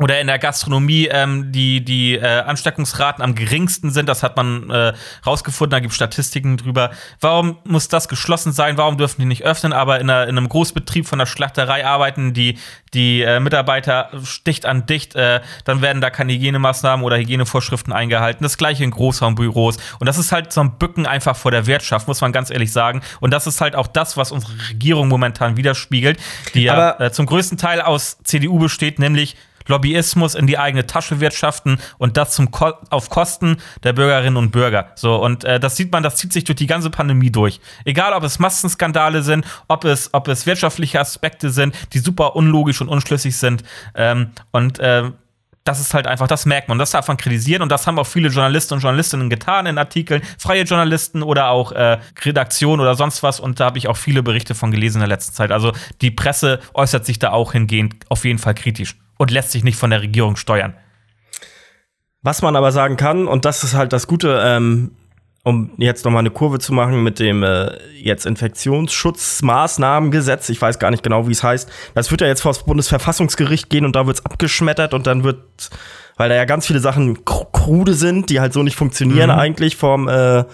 oder in der Gastronomie ähm, die, die äh, Ansteckungsraten am geringsten sind. Das hat man äh, rausgefunden, da gibt es Statistiken drüber. Warum muss das geschlossen sein? Warum dürfen die nicht öffnen? Aber in, einer, in einem Großbetrieb von der Schlachterei arbeiten die, die äh, Mitarbeiter dicht an dicht. Äh, dann werden da keine Hygienemaßnahmen oder Hygienevorschriften eingehalten. Das gleiche in Großraumbüros. Und das ist halt so ein Bücken einfach vor der Wirtschaft, muss man ganz ehrlich sagen. Und das ist halt auch das, was unsere Regierung momentan widerspiegelt, die ja äh, zum größten Teil aus CDU besteht, nämlich Lobbyismus in die eigene Tasche wirtschaften und das zum Ko auf Kosten der Bürgerinnen und Bürger. So, und äh, das sieht man, das zieht sich durch die ganze Pandemie durch. Egal, ob es Massenskandale sind, ob es, ob es wirtschaftliche Aspekte sind, die super unlogisch und unschlüssig sind. Ähm, und äh, das ist halt einfach, das merkt man. Das darf man kritisieren und das haben auch viele Journalisten und Journalistinnen getan in Artikeln, freie Journalisten oder auch äh, Redaktion oder sonst was. Und da habe ich auch viele Berichte von gelesen in der letzten Zeit. Also die Presse äußert sich da auch hingehend auf jeden Fall kritisch und lässt sich nicht von der Regierung steuern. Was man aber sagen kann, und das ist halt das Gute, ähm, um jetzt noch mal eine Kurve zu machen mit dem äh, jetzt Infektionsschutzmaßnahmengesetz, ich weiß gar nicht genau, wie es heißt. Das wird ja jetzt vor das Bundesverfassungsgericht gehen und da wird es abgeschmettert und dann wird, weil da ja ganz viele Sachen krude sind, die halt so nicht funktionieren mhm. eigentlich vom äh,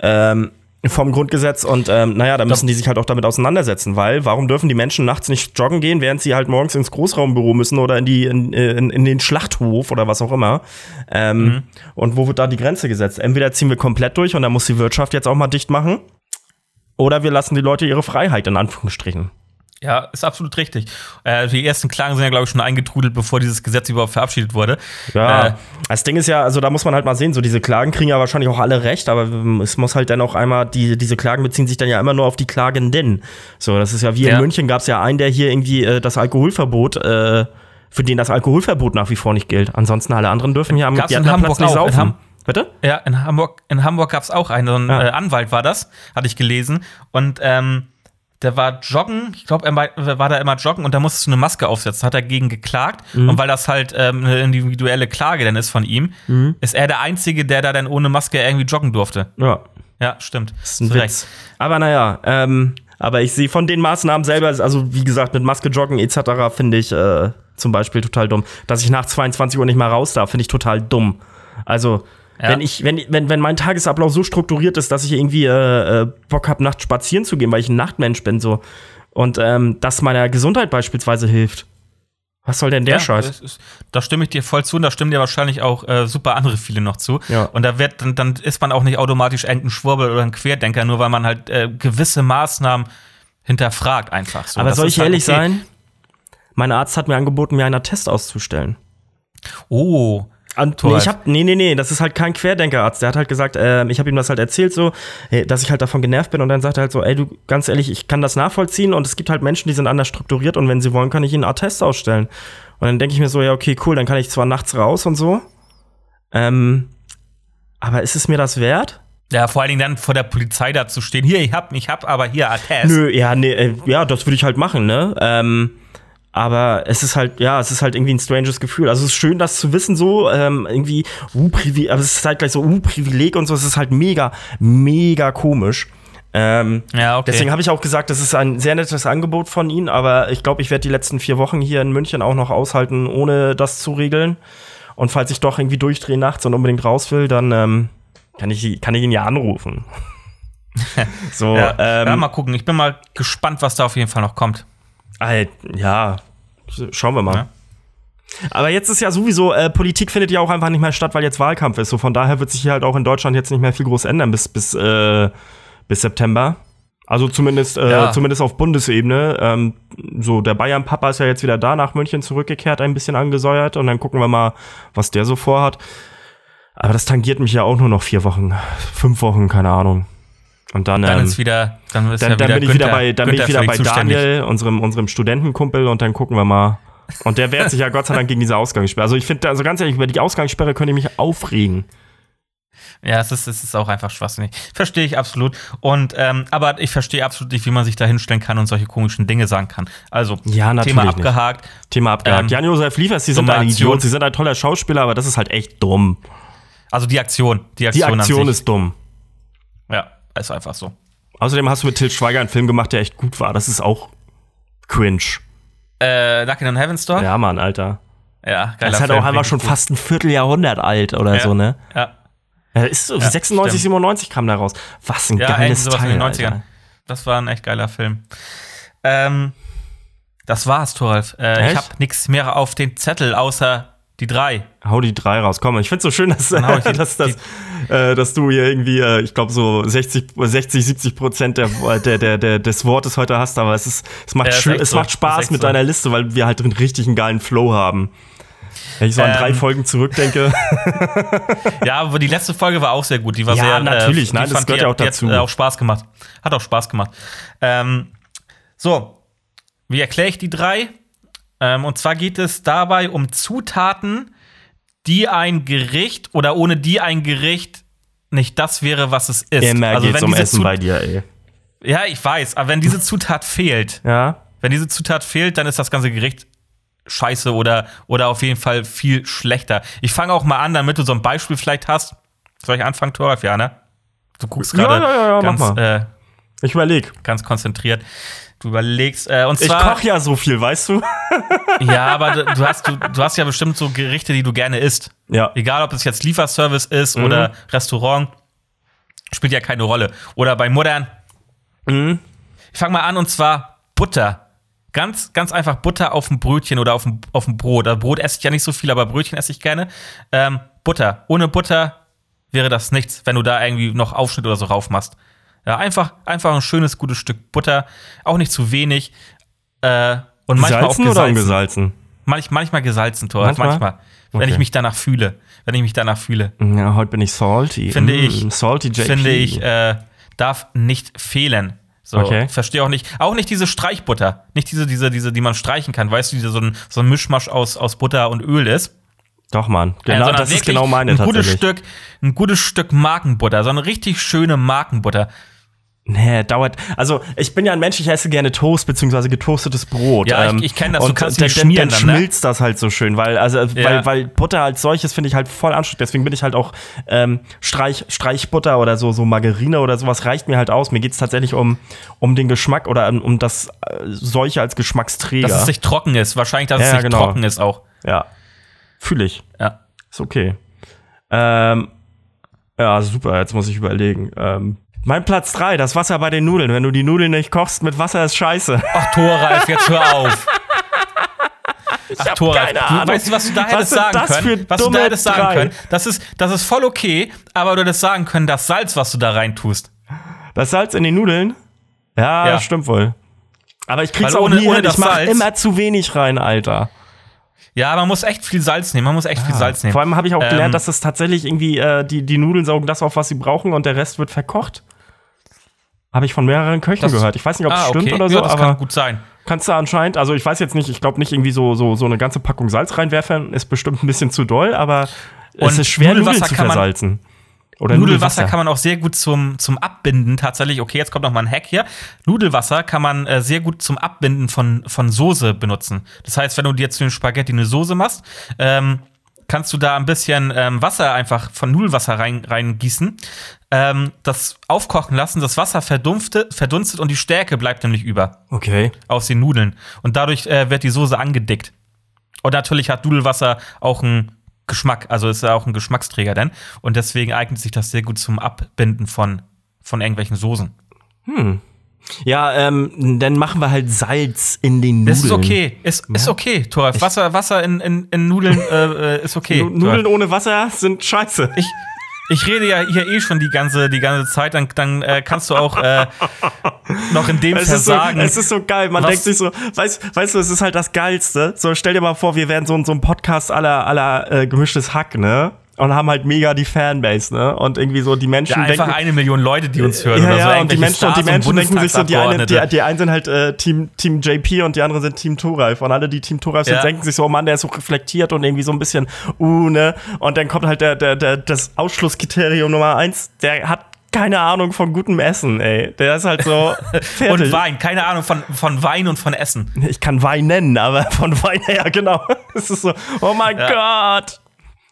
ähm, vom Grundgesetz und ähm, naja, da müssen die sich halt auch damit auseinandersetzen, weil warum dürfen die Menschen nachts nicht joggen gehen, während sie halt morgens ins Großraumbüro müssen oder in die in, in, in den Schlachthof oder was auch immer. Ähm, mhm. Und wo wird da die Grenze gesetzt? Entweder ziehen wir komplett durch und dann muss die Wirtschaft jetzt auch mal dicht machen, oder wir lassen die Leute ihre Freiheit in Anführungsstrichen. Ja, ist absolut richtig. Äh, die ersten Klagen sind ja, glaube ich, schon eingetrudelt, bevor dieses Gesetz überhaupt verabschiedet wurde. Ja, äh, das Ding ist ja, also da muss man halt mal sehen, so diese Klagen kriegen ja wahrscheinlich auch alle recht, aber es muss halt dann auch einmal, die, diese Klagen beziehen sich dann ja immer nur auf die Klagenden. So, das ist ja wie ja. in München gab es ja einen, der hier irgendwie äh, das Alkoholverbot, äh, für den das Alkoholverbot nach wie vor nicht gilt. Ansonsten alle anderen dürfen hier am Gab's in Hamburg nicht saufen. Ham Bitte? Ja, in Hamburg, in Hamburg gab es auch einen, so ein ja. Äh, Anwalt war das, hatte ich gelesen. Und ähm, der war joggen, ich glaube, er war da immer joggen und da musstest du eine Maske aufsetzen, hat er gegen geklagt. Mhm. Und weil das halt ähm, eine individuelle Klage dann ist von ihm, mhm. ist er der Einzige, der da dann ohne Maske irgendwie joggen durfte. Ja. Ja, stimmt. Das ist ein Witz. Recht. Aber naja, ähm, aber ich sehe von den Maßnahmen selber, also wie gesagt, mit Maske joggen etc., finde ich äh, zum Beispiel total dumm. Dass ich nach 22 Uhr nicht mal raus darf, finde ich total dumm. Also, ja. Wenn ich, wenn, wenn, wenn mein Tagesablauf so strukturiert ist, dass ich irgendwie äh, äh Bock habe, nachts spazieren zu gehen, weil ich ein Nachtmensch bin, so. Und ähm, das meiner Gesundheit beispielsweise hilft. Was soll denn der ja, Scheiß? Ist, da stimme ich dir voll zu und da stimmen dir wahrscheinlich auch äh, super andere viele noch zu. Ja. Und da wird, dann, dann ist man auch nicht automatisch ein Schwurbel oder ein Querdenker, nur weil man halt äh, gewisse Maßnahmen hinterfragt einfach so. Aber das soll ich halt ehrlich okay. sein? Mein Arzt hat mir angeboten, mir einen Test auszustellen. Oh, an, nee, ich hab, nee, nee, nee, das ist halt kein Querdenkerarzt. Der hat halt gesagt, äh, ich habe ihm das halt erzählt, so, dass ich halt davon genervt bin. Und dann sagt er halt so, ey, du, ganz ehrlich, ich kann das nachvollziehen. Und es gibt halt Menschen, die sind anders strukturiert. Und wenn sie wollen, kann ich ihnen einen Attest ausstellen. Und dann denke ich mir so, ja, okay, cool, dann kann ich zwar nachts raus und so. Ähm, aber ist es mir das wert? Ja, vor allen Dingen dann vor der Polizei da zu stehen. Hier, ich hab, ich hab aber hier Attest. Nö, ja, nee, äh, ja, das würde ich halt machen, ne? Ähm, aber es ist halt, ja, es ist halt irgendwie ein stranges Gefühl. Also es ist schön, das zu wissen, so, ähm, irgendwie, uh, Privileg, aber es ist halt gleich so, uh, Privileg und so, es ist halt mega, mega komisch. Ähm, ja, okay. Deswegen habe ich auch gesagt, das ist ein sehr nettes Angebot von Ihnen, aber ich glaube, ich werde die letzten vier Wochen hier in München auch noch aushalten, ohne das zu regeln. Und falls ich doch irgendwie durchdrehe nachts und unbedingt raus will, dann ähm, kann, ich, kann ich ihn ja anrufen. so, ja, ähm, ja, mal gucken. Ich bin mal gespannt, was da auf jeden Fall noch kommt. Halt, ja, schauen wir mal. Ja. Aber jetzt ist ja sowieso, äh, Politik findet ja auch einfach nicht mehr statt, weil jetzt Wahlkampf ist. So von daher wird sich hier halt auch in Deutschland jetzt nicht mehr viel groß ändern bis, bis, äh, bis September. Also zumindest, äh, ja. zumindest auf Bundesebene. Ähm, so, der Bayern-Papa ist ja jetzt wieder da nach München zurückgekehrt, ein bisschen angesäuert. Und dann gucken wir mal, was der so vorhat. Aber das tangiert mich ja auch nur noch vier Wochen, fünf Wochen, keine Ahnung. Und dann, dann ähm, ist wieder, dann, ist dann, ja dann bin ich Günther, wieder bei, dann bin ich wieder bei Daniel, unserem, unserem Studentenkumpel, und dann gucken wir mal. Und der wehrt sich ja Gott sei Dank gegen diese Ausgangssperre. Also ich finde, also ganz ehrlich, über die Ausgangssperre könnte ich mich aufregen. Ja, es ist, es ist auch einfach schwachsinnig. Verstehe ich absolut. Und, ähm, aber ich verstehe absolut nicht, wie man sich da hinstellen kann und solche komischen Dinge sagen kann. Also, Ja, Thema nicht. abgehakt. Thema abgehakt. Ähm, Jan-Josef Liefers, die sind ein Aktion. Idiot. Sie sind ein toller Schauspieler, aber das ist halt echt dumm. Also die Aktion. Die Die Aktion, Aktion an sich. ist dumm. Ja, ist einfach so. Außerdem hast du mit Til Schweiger einen Film gemacht, der echt gut war. Das ist auch cringe. Äh, Knockin' on Heaven's Door? Ja, Mann, Alter. Ja, geiler Das ist halt auch einfach schon gut. fast ein Vierteljahrhundert alt oder Ja. so, ne? Ja, Ja, ist so, Ja, 96, stimmt. 97 kam da raus. Was ein ja geiles sowas Teil, in den 90ern. Alter. Das war ein echt geiler Film. Ähm, das war's, Thoralf. Äh, ich habe nichts mehr auf den Zettel, außer die drei. Hau die drei raus. Komm, ich find's so schön, dass, die- dass, dass, äh, dass du hier irgendwie, äh, ich glaube, so 60, 60, 70 Prozent der, der, der, der, des Wortes heute hast, aber es, ist, es, macht, Ja, schön, es so. macht Spaß mit so. deiner Liste, weil wir halt einen richtigen geilen Flow haben. Wenn ich so an Ähm, drei Folgen zurückdenke. Ja, aber die letzte Folge war auch sehr gut. Die war Ja, sehr. natürlich. die Nein, das gehört ja auch dazu. Hat äh, auch Spaß gemacht. Hat auch Spaß gemacht. Ähm, so, wie erkläre ich die drei? Ähm, und zwar geht es dabei um Zutaten, die ein Gericht oder ohne die ein Gericht nicht das wäre, was es ist. Immer also geht's wenn um Essen Zut- bei dir, ey. Ja, ich weiß, aber wenn diese Zutat fehlt, Ja? wenn diese Zutat fehlt, dann ist das ganze Gericht scheiße oder, oder auf jeden Fall viel schlechter. Ich fange auch mal an, damit du so ein Beispiel vielleicht hast. Soll ich anfangen, Thoralf? Ja, ne? Du guckst gerade ja, ja, ja, ganz, mach äh, Ich überleg. ganz konzentriert. Du überlegst. Äh, und Ich zwar, koch ja so viel, weißt du? ja, aber du, du, hast, du, du hast ja bestimmt so Gerichte, die du gerne isst. Ja. Egal, ob es jetzt Lieferservice ist Mhm. oder Restaurant, spielt ja keine Rolle. Oder bei Muttern. Mhm. Ich fange mal an und zwar Butter. Ganz, ganz einfach Butter auf dem Brötchen oder auf dem, auf dem Brot. Also Brot esse ich ja nicht so viel, aber Brötchen esse ich gerne. Ähm, Butter. Ohne Butter wäre das nichts, wenn du da irgendwie noch Aufschnitt oder so rauf machst. Ja, einfach, einfach ein schönes, gutes Stück Butter. Auch nicht zu wenig. Äh, und manchmal auch Gesalzen oder ungesalzen? Manch, manchmal gesalzen, Tor. Manchmal? Manchmal. Wenn Okay. ich mich danach fühle. Wenn ich mich danach fühle. Ja, heute bin ich salty. Finde Mm, ich. Salty JP. Finde ich, äh, darf nicht fehlen. So, Okay. verstehe auch nicht. Auch nicht diese Streichbutter. Nicht diese, diese, diese, die man streichen kann. Weißt du, die so ein, so ein Mischmasch aus, aus Butter und Öl ist. Doch, Mann. Ja, Genau, sondern das ist genau meine ein gutes. Stück, ein gutes Stück Markenbutter. So eine richtig schöne Markenbutter. Nee, dauert. Also, ich bin ja ein Mensch, ich esse gerne Toast beziehungsweise getoastetes Brot. Ja, ich- ähm, ich kenn das, du Und kannst dann, dann, schmieren dann dann, ne? schmilzt das halt so schön, weil, also, Ja. weil, weil Butter als solches finde ich halt voll anstrengend. Deswegen bin ich halt auch ähm, Streich, Streichbutter oder so, so Margarine oder sowas reicht mir halt aus. Mir geht's tatsächlich um, um den Geschmack oder um, um das äh, solche als Geschmacksträger. Dass es nicht trocken ist. Wahrscheinlich, dass es Ja, nicht genau. trocken ist auch. ja. Fühle ich. Ja. Ist okay. Ähm, ja, super, jetzt muss ich überlegen. Ähm, mein Platz 3, das Wasser bei den Nudeln. Wenn du die Nudeln nicht kochst mit Wasser, ist scheiße. Ach, Thoralf, jetzt hör auf. Ach, Thoralf, keine du, Ahnung. weißt du, was du da hättest sagen können? Was du da hättest sagen drei? können? Das ist, das ist voll okay, aber du hättest sagen können, das Salz, was du da rein tust. Das Salz in die Nudeln? Ja, Ja. das stimmt wohl. Aber ich krieg's Weil auch ohne- nie ohne hin. Ich mach Salz- immer zu wenig rein, Alter. Ja, man muss echt viel Salz nehmen. Man muss echt viel Salz nehmen. Vor allem habe ich auch Ähm, gelernt, dass es tatsächlich irgendwie, äh, die, die Nudeln saugen das auf, was sie brauchen und der Rest wird verkocht. Habe ich von mehreren Köchen Das- gehört. Ich weiß nicht, ob es ah, stimmt okay. oder so, ja, das aber kann gut sein. kannst du anscheinend, also ich weiß jetzt nicht, ich glaube nicht irgendwie so, so, so eine ganze Packung Salz reinwerfen, ist bestimmt ein bisschen zu doll, aber es Und ist schwer, Nudeln Nudelwasser zu kann man- versalzen. Oder Nudelwasser kann man auch sehr gut zum, zum Abbinden tatsächlich. Okay, jetzt kommt noch mal ein Hack hier. Nudelwasser kann man äh, sehr gut zum Abbinden von, von Soße benutzen. Das heißt, wenn du dir zu den Spaghetti eine Soße machst, ähm, kannst du da ein bisschen ähm, Wasser einfach von Nudelwasser rein, reingießen, ähm, das aufkochen lassen, das Wasser verdunstet, verdunstet und die Stärke bleibt nämlich über Okay. aus den Nudeln. Und dadurch äh, wird die Soße angedickt. Und natürlich hat Nudelwasser auch einen Geschmack, also ist ja auch ein Geschmacksträger denn. Und deswegen eignet sich das sehr gut zum Abbinden von, von irgendwelchen Soßen. Ja, ähm, dann machen wir halt Salz in den Nudeln. Das ist okay. Ist, ist okay, Thoralf. Wasser, Wasser in, in, in Nudeln äh, äh, ist okay. Nu- Nudeln ohne Wasser sind scheiße. Ich, ich rede ja hier eh schon die ganze, die ganze Zeit, dann, dann äh, kannst du auch äh, noch in dem Es ist, so, Versagen. es ist so geil. Man Was- denkt sich so, weißt, weißt du, es ist halt das Geilste. So, stell dir mal vor, wir wären so, so ein Podcast aller, aller äh, gemischtes Hack, ne? Und haben halt mega die Fanbase, ne? Und irgendwie so die Menschen ja, einfach denken, eine Million Leute, die uns hören ja, oder so. ja, und die Menschen, und die Menschen denken sich so, die, eine, die, die einen sind halt äh, Team, Team JP und die anderen sind Team Thoralf. Und alle, die Team Thoralf sind, Ja. denken sich so, oh Mann, der ist so reflektiert und irgendwie so ein bisschen, uh, ne? Und dann kommt halt der, der, der, das Ausschlusskriterium Nummer eins, der hat keine Ahnung von gutem Essen, ey. Der ist halt so. Und Wein, keine Ahnung von, von Wein und von Essen. Ich kann Wein nennen, aber von Wein her, genau. Es ist so, oh mein Ja. Gott.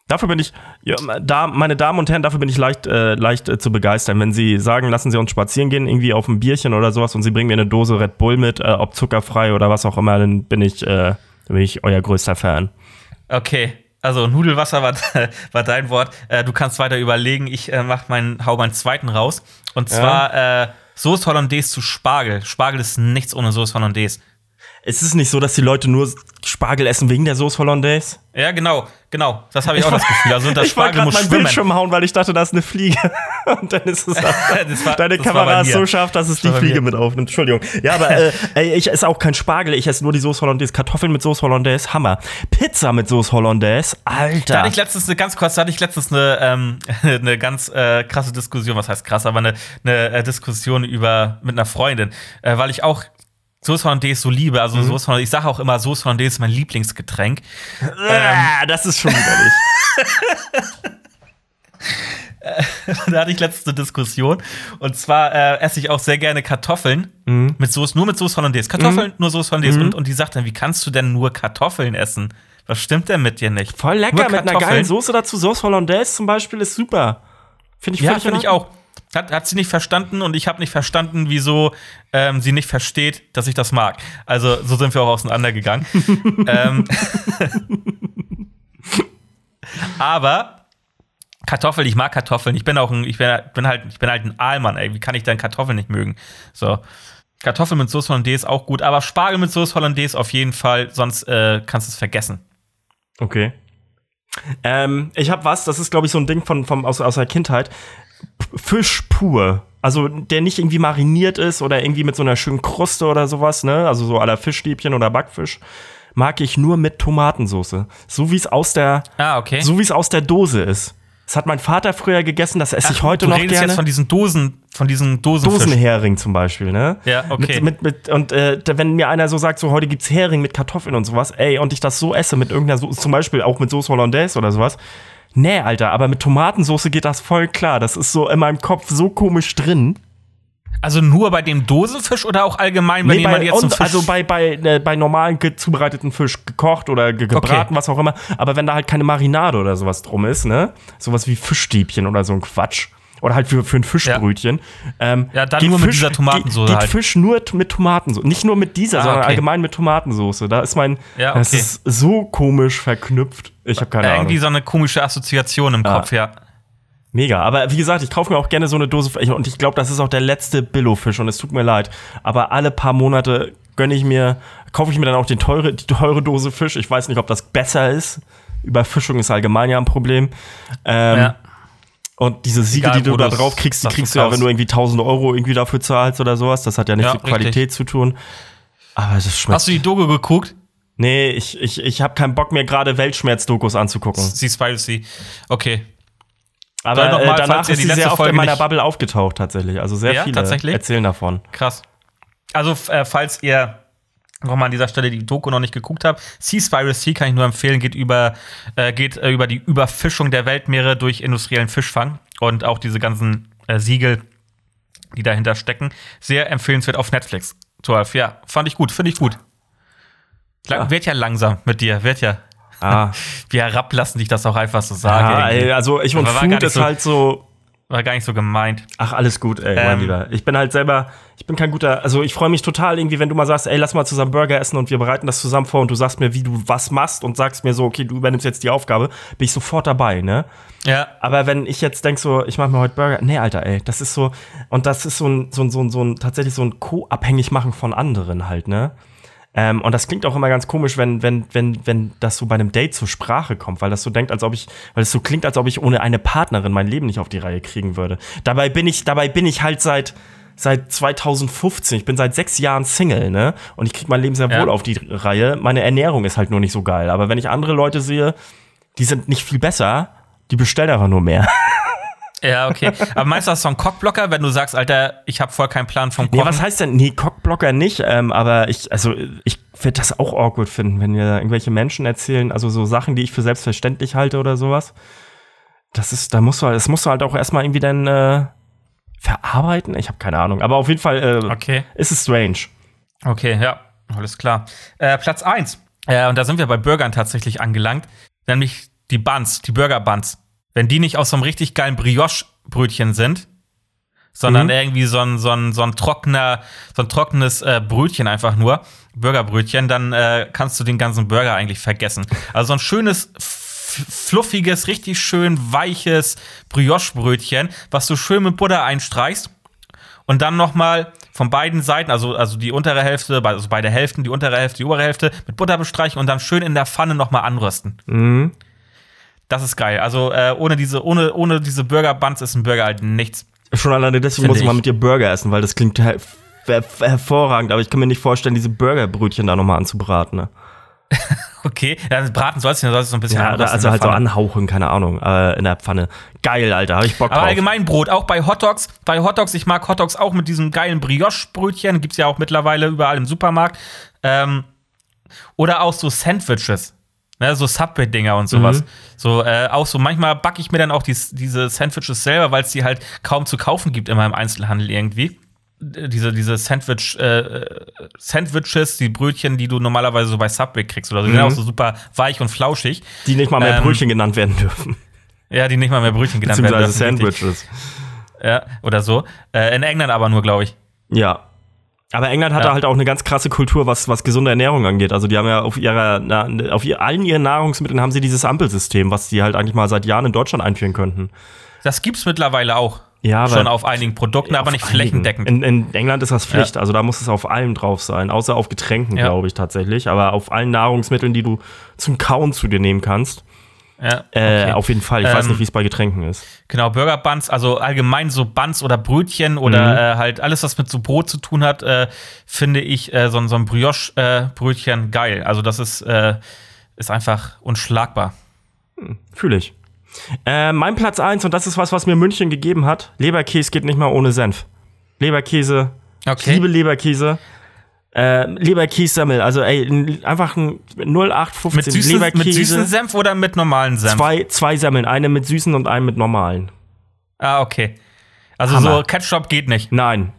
Dafür bin ich, ja, da, meine Damen und Herren, dafür bin ich leicht, äh, leicht äh, zu begeistern. Wenn Sie sagen, lassen Sie uns spazieren gehen, irgendwie auf ein Bierchen oder sowas und Sie bringen mir eine Dose Red Bull mit, äh, ob zuckerfrei oder was auch immer, dann bin ich, äh, bin ich euer größter Fan. Okay. Also Nudelwasser war, war dein Wort. Äh, du kannst weiter überlegen. Ich äh, mach meinen, hau meinen zweiten raus. Und zwar äh, Soße Hollandaise zu Spargel. Spargel ist nichts ohne Soße Hollandaise. Ist es nicht so, dass die Leute nur Spargel essen wegen der Soße Hollandaise? Ja, genau, genau. Das habe ich, auch das Gefühl. Also das ich wollte Spargel gerade muss meinen schwimmen. Bildschirm hauen, weil ich dachte, da ist eine Fliege. Und dann ist es. War- deine Kamera ist so scharf, dass es die Fliege mit aufnimmt. Entschuldigung. Ja, aber äh, ich esse auch kein Spargel, ich esse nur die Soße Hollandaise. Kartoffeln mit Soße Hollandaise, Hammer. Pizza mit Soße Hollandaise, Da Alter. hatte ich letztens eine ganz kurz, da hatte ich letztens eine, ähm, eine ganz äh, krasse Diskussion, was heißt krass, aber eine, eine äh, Diskussion über mit einer Freundin, äh, weil ich auch Soße Hollandaise so liebe. Also Mhm. Soße Hollandaise, ich sage auch immer, Soße Hollandaise ist mein Lieblingsgetränk. Ah, das ist schon widerlich. da hatte ich letztens eine Diskussion. Und zwar äh, esse ich auch sehr gerne Kartoffeln Mhm. mit Soße, nur mit Soße Hollandaise. Kartoffeln, nur Soße Hollandaise. Und, und die sagt dann, wie kannst du denn nur Kartoffeln essen? Was stimmt denn mit dir nicht? Voll lecker mit einer geilen Soße dazu. Soße Hollandaise zum Beispiel ist super. Finde ich Ja, finde ich auch. Hat, hat sie nicht verstanden und ich habe nicht verstanden, wieso ähm, sie nicht versteht, dass ich das mag. Also so sind wir auch auseinandergegangen. ähm, aber Kartoffeln, ich mag Kartoffeln. Ich bin auch ein, ich bin, bin halt, ich bin halt ein Aalmann, ey. Wie kann ich denn Kartoffeln nicht mögen? So. Kartoffeln mit Soße Hollandaise auch gut, aber Spargel mit Soße Hollandaise auf jeden Fall, sonst äh, kannst du es vergessen. Okay. Ähm, ich habe was, das ist, glaube ich, so ein Ding von, vom, aus, aus der Kindheit. Fisch pur. Also, der nicht irgendwie mariniert ist oder irgendwie mit so einer schönen Kruste oder sowas, ne? Also so aller Fischstäbchen oder Backfisch. Mag ich nur mit Tomatensauce. So wie es aus der, Ah, okay. so wie es aus der Dose ist. Das hat mein Vater früher gegessen, das esse ich Ach, heute du noch redest gerne. jetzt von diesen Dosen, von diesen Dosenfisch. Dosenhering zum Beispiel, ne? Ja, okay. Mit, mit, mit, und äh, wenn mir einer so sagt, so heute gibt's Hering mit Kartoffeln und sowas, ey, und ich das so esse mit irgendeiner Soße, zum Beispiel auch mit Soße Hollandaise oder sowas. Nee, Alter, aber mit Tomatensauce geht das voll klar. Das ist so in meinem Kopf so komisch drin. Also nur bei dem Dosenfisch oder auch allgemein, wenn Nee, jemand bei, jetzt und, also bei, bei, äh, bei normalen zubereiteten Fisch gekocht oder ge gebraten, was auch immer. Aber wenn da halt keine Marinade oder sowas drum ist, ne? Sowas wie Fischstäbchen oder so ein Quatsch. Oder halt für, für ein Fischbrötchen. Ähm, Ja, dann geht nur mit dieser Tomatensoße Geht, geht halt. Fisch nur mit Tomatensoße. Nicht nur mit dieser, Ah, sondern okay. allgemein mit Tomatensoße. Da ist mein. Ja, Das okay. ist so komisch verknüpft. Ich habe keine irgendwie Ahnung. so eine komische Assoziation im Ah. Kopf, ja. Mega. Aber wie gesagt, ich kaufe mir auch gerne so eine Dose. Fisch. Und ich glaube, das ist auch der letzte Billo-Fisch. Und es tut mir leid. Aber alle paar Monate gönne ich mir, kaufe ich mir dann auch den teure, die teure Dose Fisch. Ich weiß nicht, ob das besser ist. Überfischung ist allgemein ja ein Problem. Ähm, ja. Und diese Siege, Egal, die du da drauf kriegst, die kriegst du ja, wenn du irgendwie 1000 Euro irgendwie dafür zahlst oder sowas. Das hat ja nichts Ja, mit Qualität richtig. zu tun. Aber es schmeckt. Hast du die Dogo geguckt? nee, ich, ich, ich habe keinen Bock mehr, gerade Weltschmerz-Dokus anzugucken. Seaspiracy. Okay. Aber noch äh, mal, danach ist die sie letzte sehr oft Folge in meiner Bubble aufgetaucht, tatsächlich. Also sehr Ja, viele tatsächlich? erzählen davon. Krass. Also, äh, falls ihr nochmal an dieser Stelle die Doku noch nicht geguckt habt, Seaspiracy kann ich nur empfehlen, geht über, äh, geht äh, über die Überfischung der Weltmeere durch industriellen Fischfang und auch diese ganzen äh, Siegel, die dahinter stecken. Sehr empfehlenswert auf Netflix. 12, ja, fand ich gut, finde ich gut. Ja. Wird ja langsam mit dir, wird ja. Ah, Wir herablassen dich das auch einfach so sage. ja, ey, also ich und Food ist so- halt so, War gar nicht so gemeint. ach, alles gut, ey, mein Ähm. Lieber. Ich bin halt selber, ich bin kein guter, also ich freue mich total irgendwie, wenn du mal sagst, ey, lass mal zusammen Burger essen und wir bereiten das zusammen vor und du sagst mir, wie du was machst und sagst mir so, okay, du übernimmst jetzt die Aufgabe, bin ich sofort dabei, ne? Ja, Aber wenn ich jetzt denk so, ich mache mir heute Burger, nee, Alter, ey, das ist so, und das ist so ein, so ein, so ein, so ein tatsächlich so ein Co-abhängig machen von anderen halt, ne? Ähm, und das klingt auch immer ganz komisch, wenn, wenn, wenn, wenn das so bei einem Date zur Sprache kommt, weil das so denkt, als ob ich, weil es so klingt, als ob ich ohne eine Partnerin mein Leben nicht auf die Reihe kriegen würde. Dabei bin ich, dabei bin ich halt seit, seit 2015. Ich bin seit sechs Jahren Single, ne? Und ich kriege mein Leben sehr Ja. wohl auf die Reihe. Meine Ernährung ist halt nur nicht so geil. Aber wenn ich andere Leute sehe, die sind nicht viel besser, Die bestellen einfach nur mehr. Ja, okay. Aber meinst du das so ein Cockblocker, wenn du sagst, Alter, ich habe voll keinen Plan vom Kochen? Nee, was heißt denn? Nee, Cockblocker nicht, ähm, aber ich, also ich würde das auch awkward finden, wenn mir irgendwelche Menschen erzählen, also so Sachen, die ich für selbstverständlich halte oder sowas. Das ist, da musst du, das musst du halt auch erstmal irgendwie dann äh, verarbeiten. Ich habe keine Ahnung. Aber auf jeden Fall äh, Okay. ist es strange. Okay, ja, alles klar. Äh, Platz 1. Äh, und da sind wir bei Burgern tatsächlich angelangt. Nämlich die Buns, die Burger Buns. Wenn die nicht aus so einem richtig geilen Brioche-Brötchen sind, sondern Mhm. irgendwie so ein, so ein, so ein trockener, so ein trockenes äh, Brötchen einfach nur, Burgerbrötchen, dann äh, kannst du den ganzen Burger eigentlich vergessen. Also so ein schönes, fluffiges, richtig schön weiches Brioche-Brötchen, was du schön mit Butter einstreichst und dann noch mal von beiden Seiten, also, also die untere Hälfte, also beide Hälften, die untere Hälfte, die obere Hälfte, mit Butter bestreichen und dann schön in der Pfanne noch mal anrösten. Mhm. Das ist geil. Also äh, ohne diese, ohne, ohne diese Burger Buns ist ein Burger halt nichts. Schon alleine deswegen muss ich mal mit dir Burger essen, weil das klingt her her hervorragend, aber ich kann mir nicht vorstellen, diese Burgerbrötchen da nochmal anzubraten. Ne? Okay, ja, das braten sollst du, sollst du so ein bisschen Ja, also halt so anhauchen, keine Ahnung, äh, in der Pfanne. Geil, Alter, hab ich Bock Aber drauf. allgemein Brot, auch bei Hotdogs. Bei Hotdogs, ich mag Hotdogs auch mit diesem geilen Brioche-Brötchen. Gibt's ja auch mittlerweile überall im Supermarkt. Ähm, oder auch so Sandwiches. Ne, so Subway-Dinger und sowas. Mhm. So, äh, auch so, manchmal backe ich mir dann auch dies, diese Sandwiches selber, weil es die halt kaum zu kaufen gibt immer im Einzelhandel irgendwie. D- Diese, diese Sandwich, äh, Sandwiches, die Brötchen, die du normalerweise so bei Subway kriegst oder so, die sind Mhm. auch so super weich und flauschig. die nicht mal mehr ähm, Brötchen genannt werden dürfen. Ja, die nicht mal mehr Brötchen genannt werden. Dürfen, richtig. Sandwiches. Ja, oder so. Äh, in England aber nur, glaube ich. Ja. Aber England hatte Ja. halt auch eine ganz krasse Kultur, was, was gesunde Ernährung angeht. Also die haben ja auf ihrer, na, auf ihr, allen ihren Nahrungsmitteln haben sie dieses Ampelsystem, was die halt eigentlich mal seit Jahren in Deutschland einführen könnten. Das gibt's mittlerweile auch. Ja, Schon auf einigen Produkten, aber nicht einigen. flächendeckend. In, in England ist das Pflicht, also da muss es auf allem drauf sein, außer auf Getränken, Ja. glaube ich tatsächlich. Aber auf allen Nahrungsmitteln, die du zum Kauen zu dir nehmen kannst, ja, äh, okay. auf jeden Fall. Ich weiß Ähm, nicht, wie es bei Getränken ist. Genau, Burger Buns, also allgemein so Buns oder Brötchen oder Mhm. äh, halt alles, was mit so Brot zu tun hat, äh, finde ich äh, so, ein- so ein Brioche-Brötchen geil. Also das ist, äh, ist einfach unschlagbar. Fühle ich. Äh, mein Platz 1, und das ist was, was mir München gegeben hat: Leberkäse geht nicht mal ohne Senf. Leberkäse. Ich Okay. liebe Leberkäse. Äh, Leberkäse-Sammel, also ey, einfach ein 0815 Mit süßen, mit süßen. Senf oder mit normalen Senf? Zwei, zwei Semmeln, eine mit süßen und eine mit normalen. Ah, okay. Also Hammer. so Ketchup geht nicht. Nein,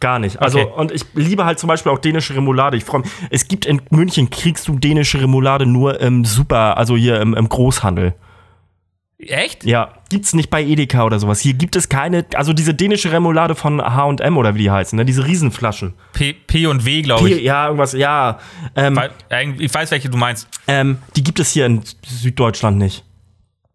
gar nicht. Also, Okay. und ich liebe halt zum Beispiel auch dänische Remoulade. Ich freue mich. Es gibt in München, kriegst du dänische Remoulade nur im Super, also hier im, im Großhandel. Echt? Ja, gibt's nicht bei Edeka oder sowas. Hier gibt es keine, also diese dänische Remoulade von H&M oder wie die heißen, ne? diese Riesenflaschen. P, P und W, glaube ich. ja, irgendwas, ja. Ähm, Ich weiß, welche du meinst. ähm, die gibt es hier in Süddeutschland nicht.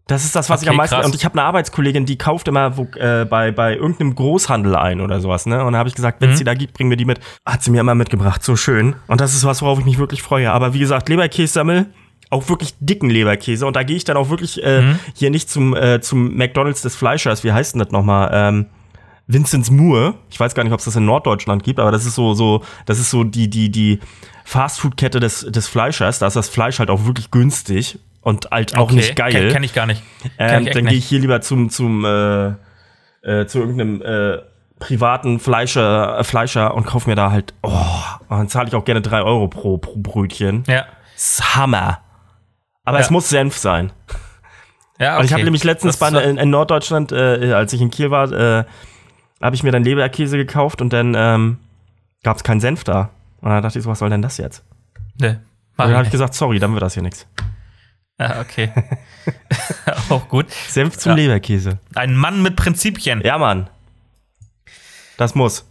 Das ist das, was ich Okay, am meisten. krass. Und ich habe eine Arbeitskollegin, die kauft immer wo, äh, bei, bei irgendeinem Großhandel ein oder sowas, ne? Und da habe ich gesagt, wenn es Mhm. die da gibt, bringen wir die mit. Hat sie mir immer mitgebracht, so schön. Und das ist was, worauf ich mich wirklich freue. Aber wie gesagt, Leberkässammel, auch wirklich dicken Leberkäse. Und da gehe ich dann auch wirklich äh, Mhm. hier nicht zum, äh, zum McDonalds des Fleischers, wie heißt denn das nochmal? Ähm, Vinzenz Moore. Ich weiß gar nicht, ob es das in Norddeutschland gibt, aber das ist so, so, das ist so die, die, die Fastfood-Kette des, des Fleischers. Da ist das Fleisch halt auch wirklich günstig und halt auch nicht geil. Kenn, kenn ich gar nicht. Ähm, ich dann gehe ich hier lieber zum, zum äh, äh, zu irgendeinem äh, privaten Fleischer, äh, Fleischer und kaufe mir da halt, oh, dann zahle ich auch gerne 3 Euro pro, pro Brötchen. Ja. Das ist Hammer. Aber Ja. es muss Senf sein. Ja, Und ich habe okay. nämlich letztens bei, in, in Norddeutschland, äh, als ich in Kiel war, äh, habe ich mir dann Leberkäse gekauft und dann ähm, gab es keinen Senf da. Und dann dachte ich so, was soll denn das jetzt? Nee, Und dann habe ich ich gesagt, sorry, dann wird das hier nichts. Ah, okay. Auch gut. Senf zum Ja. Leberkäse. Ein Mann mit Prinzipien. Ja, Mann. Das muss.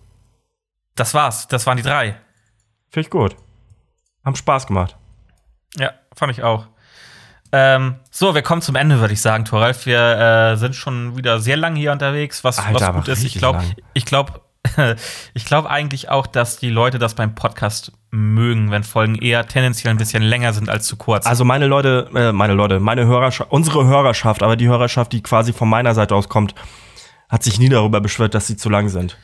Das war's. Das waren die drei. Finde ich gut. Haben Spaß gemacht. Ja, fand ich auch. Ähm, so, wir kommen zum Ende, würde ich sagen, Toralf. Wir äh, sind schon wieder sehr lange hier unterwegs, was, Alter, was gut ist. Ich glaube, ich glaube, ich glaube eigentlich auch, dass die Leute das beim Podcast mögen, wenn Folgen eher tendenziell ein bisschen länger sind als zu kurz. Also meine Leute, äh, meine Leute, meine Hörerschaft, unsere Hörerschaft, aber die Hörerschaft, die quasi von meiner Seite aus kommt, hat sich nie darüber beschwert, dass sie zu lang sind.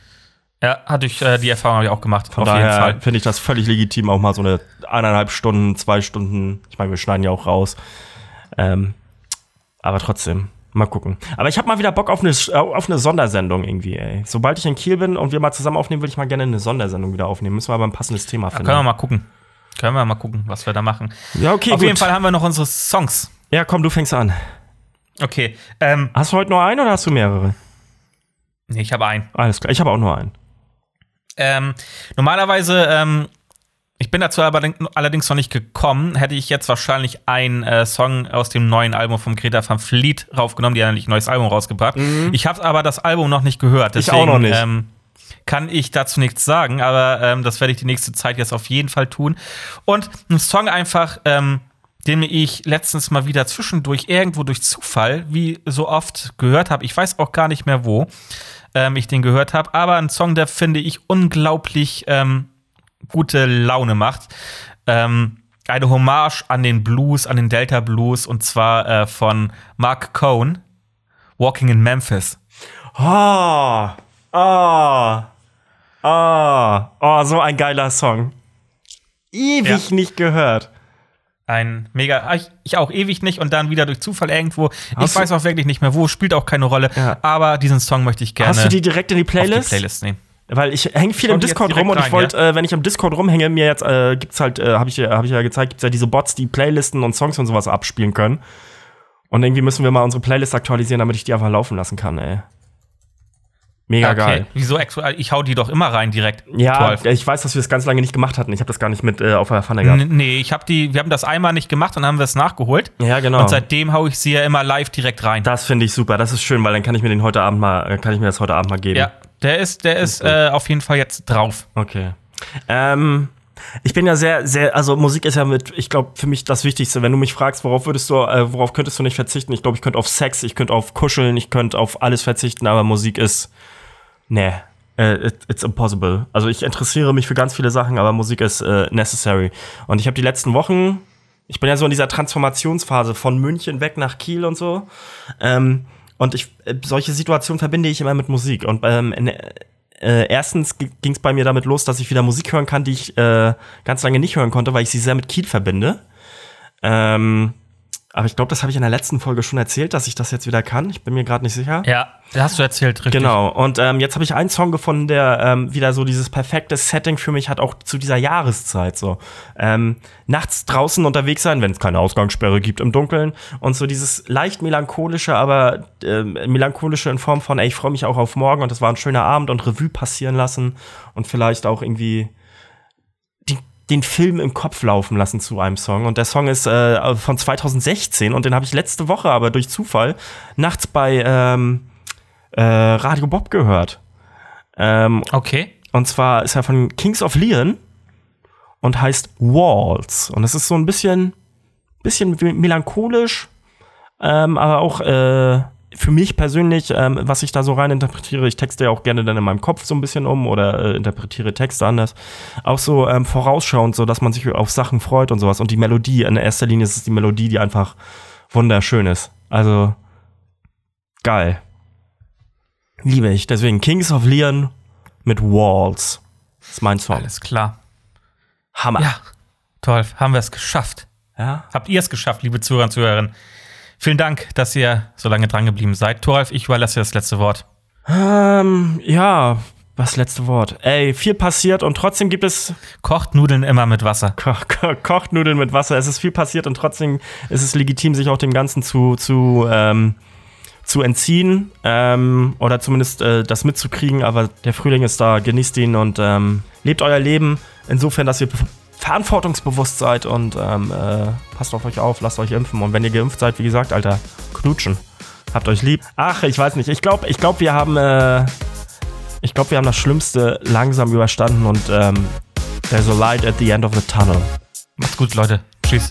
ja, hatte ich äh, die Erfahrung hab ich auch gemacht. Von auf jeden daher Fall. finde ich das völlig legitim, auch mal so eine eineinhalb Stunden, zwei Stunden, ich meine, wir schneiden ja auch raus. Ähm, aber trotzdem, Mal gucken. Aber ich habe mal wieder Bock auf eine, auf eine Sondersendung irgendwie, ey. Sobald ich in Kiel bin und wir mal zusammen aufnehmen, will ich mal gerne eine Sondersendung wieder aufnehmen. Müssen wir aber ein passendes Thema finden. Ja, können wir mal gucken. Können wir mal gucken, was wir da machen. Ja, okay. Auf gut. jeden Fall haben wir noch unsere Songs. Ja, komm, du fängst an. Okay. Ähm, hast du heute nur einen oder hast du mehrere? Nee, ich habe einen. Alles klar, ich habe auch nur einen. Ähm, normalerweise ähm, ich bin dazu aber allerdings noch nicht gekommen. Hätte ich jetzt wahrscheinlich einen äh, Song aus dem neuen Album von Greta van Fleet raufgenommen, die hat nämlich ein neues Album rausgebracht. Mhm. Ich habe aber das Album noch nicht gehört. Deswegen, ich auch noch nicht. Ähm, kann ich dazu nichts sagen, aber ähm, das werde ich die nächste Zeit jetzt auf jeden Fall tun. Und ein Song einfach, ähm, den ich letztens mal wieder zwischendurch irgendwo durch Zufall, wie so oft gehört habe. Ich weiß auch gar nicht mehr wo ähm, ich den gehört habe, aber ein Song, der finde ich unglaublich ähm, gute Laune macht. Ähm, eine Hommage an den Blues, an den Delta Blues und zwar äh, von Mark Cohn, Walking in Memphis. Oh, oh, oh, oh, so ein geiler Song. Ewig ja. nicht gehört. Ein mega, ich, ich, auch ewig nicht und dann wieder durch Zufall irgendwo. Hast ich weiß auch wirklich nicht mehr wo, spielt auch keine Rolle. Ja. Aber diesen Song möchte ich gerne. Hast du die direkt in die Playlist? Die Playlist nehmen. Weil ich hänge viel im Discord rum und ich wollte, ja? äh, wenn ich im Discord rumhänge, mir jetzt äh, gibt's halt, äh, habe ich, hab ich ja gezeigt, gibt's ja diese Bots, die Playlisten und Songs und sowas abspielen können. Und irgendwie müssen wir mal unsere Playlist aktualisieren, damit ich die einfach laufen lassen kann, ey. Mega okay. geil. Wieso? Ich hau die doch immer rein direkt. Ja, 12. ich weiß, dass wir das ganz lange nicht gemacht hatten. Ich habe das gar nicht mit äh, auf der Pfanne gehabt. N nee, ich habe die, wir haben das einmal nicht gemacht und dann haben wir es nachgeholt. Ja, genau. Und seitdem hau ich sie ja immer live direkt rein. Das finde ich super. Das ist schön, weil dann kann ich mir den heute Abend mal, äh, kann ich mir das heute Abend mal geben. Ja, der ist, der ist äh, auf jeden Fall jetzt drauf. Okay. Ähm, ich bin ja sehr, sehr, also Musik ist ja mit, ich glaube, für mich das Wichtigste. Wenn du mich fragst, worauf würdest du, äh, worauf könntest du nicht verzichten? Ich glaube, ich könnte auf Sex, ich könnte auf Kuscheln, ich könnte auf alles verzichten, aber Musik ist nee, äh, it, it's impossible. Also ich interessiere mich für ganz viele Sachen, aber Musik ist äh, necessary. Und ich habe die letzten Wochen, ich bin ja so in dieser Transformationsphase von München weg nach Kiel und so. Ähm, und ich, äh, solche Situationen verbinde ich immer mit Musik. Und ähm, äh, erstens ging es bei mir damit los, dass ich wieder Musik hören kann, die ich äh, ganz lange nicht hören konnte, weil ich sie sehr mit Kiel verbinde. Ähm, aber ich glaube, das habe ich in der letzten Folge schon erzählt, dass ich das jetzt wieder kann. Ich bin mir gerade nicht sicher. Ja, das hast du erzählt, richtig. Genau. Und ähm, jetzt habe ich einen Song gefunden, der ähm, wieder so dieses perfekte Setting für mich hat, auch zu dieser Jahreszeit. So ähm, nachts draußen unterwegs sein, wenn es keine Ausgangssperre gibt im Dunkeln und so dieses leicht melancholische, aber äh, melancholische in Form von, ey, ich freue mich auch auf morgen und das war ein schöner Abend und Revue passieren lassen und vielleicht auch irgendwie den Film im Kopf laufen lassen zu einem Song. Und der Song ist äh, von 2016 und den habe ich letzte Woche aber durch Zufall nachts bei ähm, äh, Radio Bob gehört. Ähm, okay. Und zwar ist er von Kings of Leon und heißt Walls. Und das ist so ein bisschen, bisschen melancholisch, ähm, aber auch äh, für mich persönlich, ähm, was ich da so rein interpretiere, ich texte ja auch gerne dann in meinem Kopf so ein bisschen um oder äh, interpretiere Texte anders, auch so ähm, vorausschauend, so dass man sich auf Sachen freut und sowas. Und die Melodie, in erster Linie ist es die Melodie, die einfach wunderschön ist. Also geil. Liebe ich. Deswegen Kings of Leon mit Walls. Das ist mein Song. Alles klar. Hammer. Ja, toll. Haben wir es geschafft. Ja. Habt ihr es geschafft, liebe Zuhörer und Zuhörerinnen? Vielen Dank, dass ihr so lange dran geblieben seid. Thoralf, ich überlasse dir das letzte Wort. Ähm, ja, was letzte Wort? Ey, viel passiert und trotzdem gibt es. Kocht Nudeln immer mit Wasser. Ko ko kocht Nudeln mit Wasser. Es ist viel passiert und trotzdem ist es legitim, sich auch dem Ganzen zu, zu, ähm, zu entziehen ähm, oder zumindest äh, das mitzukriegen. Aber der Frühling ist da, genießt ihn und ähm, lebt euer Leben insofern, dass ihr verantwortungsbewusst seid und ähm, äh, passt auf euch auf, lasst euch impfen. Und wenn ihr geimpft seid, wie gesagt, Alter, knutschen. Habt euch lieb. Ach, ich weiß nicht. Ich glaube, ich glaub, wir haben. Äh, ich glaube, wir haben das Schlimmste langsam überstanden und ähm, there's a light at the end of the tunnel. Macht's gut, Leute. Tschüss.